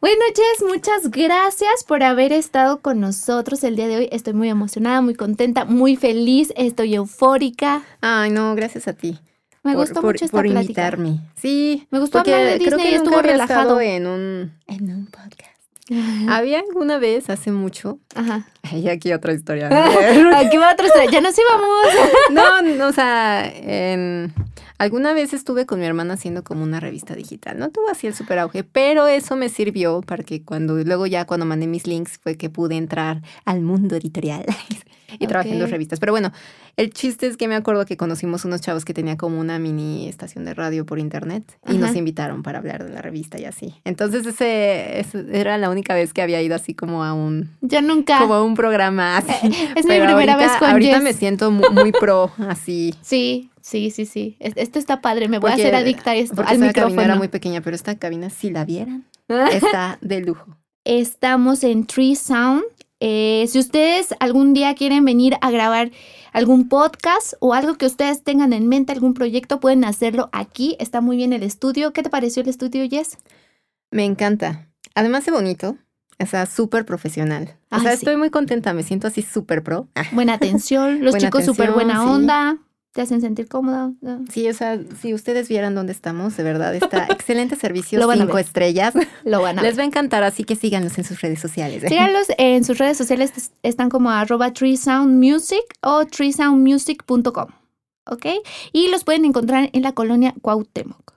Bueno, Jess, muchas gracias por haber estado con nosotros el día de hoy. Estoy muy emocionada, muy contenta, muy feliz, estoy eufórica. Ay, no, gracias a ti. Me por- gustó por, mucho esta por plática. invitarme. Sí. Me gustó porque hablar de creo que estuvo relajado. en un, en un podcast. Había alguna vez, hace mucho, Ajá. ay, aquí otra historia. Aquí va otra historia. Ya nos íbamos. no, no, o sea, en- alguna vez estuve con mi hermana haciendo como una revista digital. No tuvo así el super auge, pero eso me sirvió para que cuando, luego ya cuando mandé mis links fue que pude entrar al mundo editorial y trabajé en dos revistas. Pero bueno, el chiste es que me acuerdo que conocimos unos chavos que tenían como una mini estación de radio por internet y nos invitaron para hablar de la revista y así. Entonces ese, ese era la única vez que había ido así como a un Yo nunca. como a un programa así. es mi Pero primera ahorita- vez con Ahorita Jess. me siento mu- muy, pro, así. Sí, sí, sí, sí. Es- Esto está padre. Me voy Porque- a hacer adicta a esto, Porque al esa cabina micrófono. era muy pequeña, pero esta cabina, si la vieran, está de lujo. Estamos en Tree Sound. Eh, si ustedes algún día quieren venir a grabar algún podcast o algo que ustedes tengan en mente, algún proyecto, pueden hacerlo aquí. Está muy bien el estudio. ¿Qué te pareció el estudio, Jess? Me encanta. Además de bonito, o sea, súper profesional. O sea, sí. estoy muy contenta, me siento así súper pro. Buena atención, los Buena chicos súper buena sí. Te hacen sentir cómoda. Sí, o sea, si ustedes vieran dónde estamos, de verdad, está excelente servicio, Lo cinco estrellas. Lo van a Les va a encantar, así que síganos en sus redes sociales. Síganlos en sus redes sociales, es- están como arroba treesoundmusic o treesoundmusic.com, ¿ok? Y los pueden encontrar en la colonia Cuauhtémoc.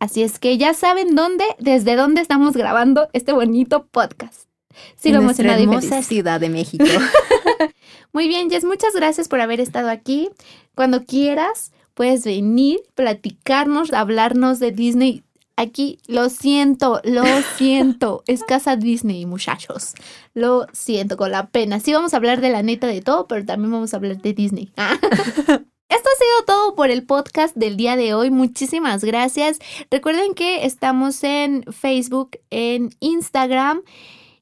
Así es que ya saben dónde, desde dónde estamos grabando este bonito podcast. Sigo En emocionada y hermosa feliz. Ciudad de México. Muy bien, Jess, muchas gracias por haber estado aquí. Cuando quieras, puedes venir, platicarnos, hablarnos de Disney. Aquí, lo siento, lo siento. Es casa Disney, muchachos. Lo siento, con la pena. Sí, vamos a hablar de la neta de todo, pero también vamos a hablar de Disney. Esto ha sido todo por el podcast del día de hoy. Muchísimas gracias. Recuerden que estamos en Facebook, en Instagram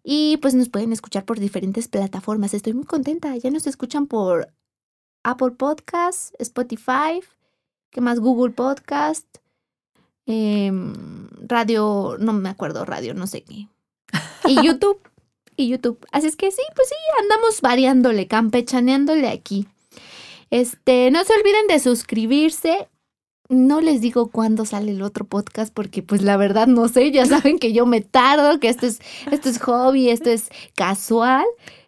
y pues nos pueden escuchar por diferentes plataformas. Estoy muy contenta. Ya nos escuchan por Apple Podcast, Spotify, ¿qué más? Google Podcast, em, radio, no me acuerdo, radio, no sé qué. Y YouTube. Y YouTube. Así es que sí, pues sí, andamos variándole, campechaneándole aquí. Este, no se olviden de suscribirse. No les digo cuándo sale el otro podcast porque pues la verdad no sé, ya saben que yo me tardo, que esto es esto es hobby, esto es casual.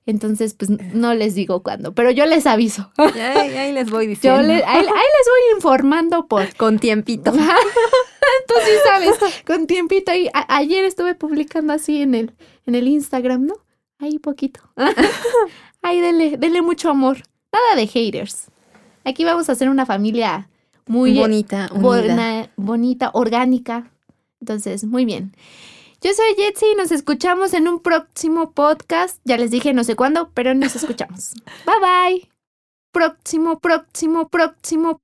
Entonces, pues no les digo cuándo, pero yo les aviso. Ahí, ahí les voy diciendo. Yo le- ahí, ahí les voy informando por Con tiempito. Tú sí sabes, con tiempito a- ayer estuve publicando así en el, en el Instagram, ¿no? Ahí poquito. Ahí denle, denle mucho amor. Nada de haters. Aquí vamos a hacer una familia muy bonita, buena, bonita, orgánica. Entonces, muy bien. Yo soy Jetsi y nos escuchamos en un próximo podcast. Ya les dije no sé cuándo, pero nos escuchamos. Bye bye. Próximo, próximo, próximo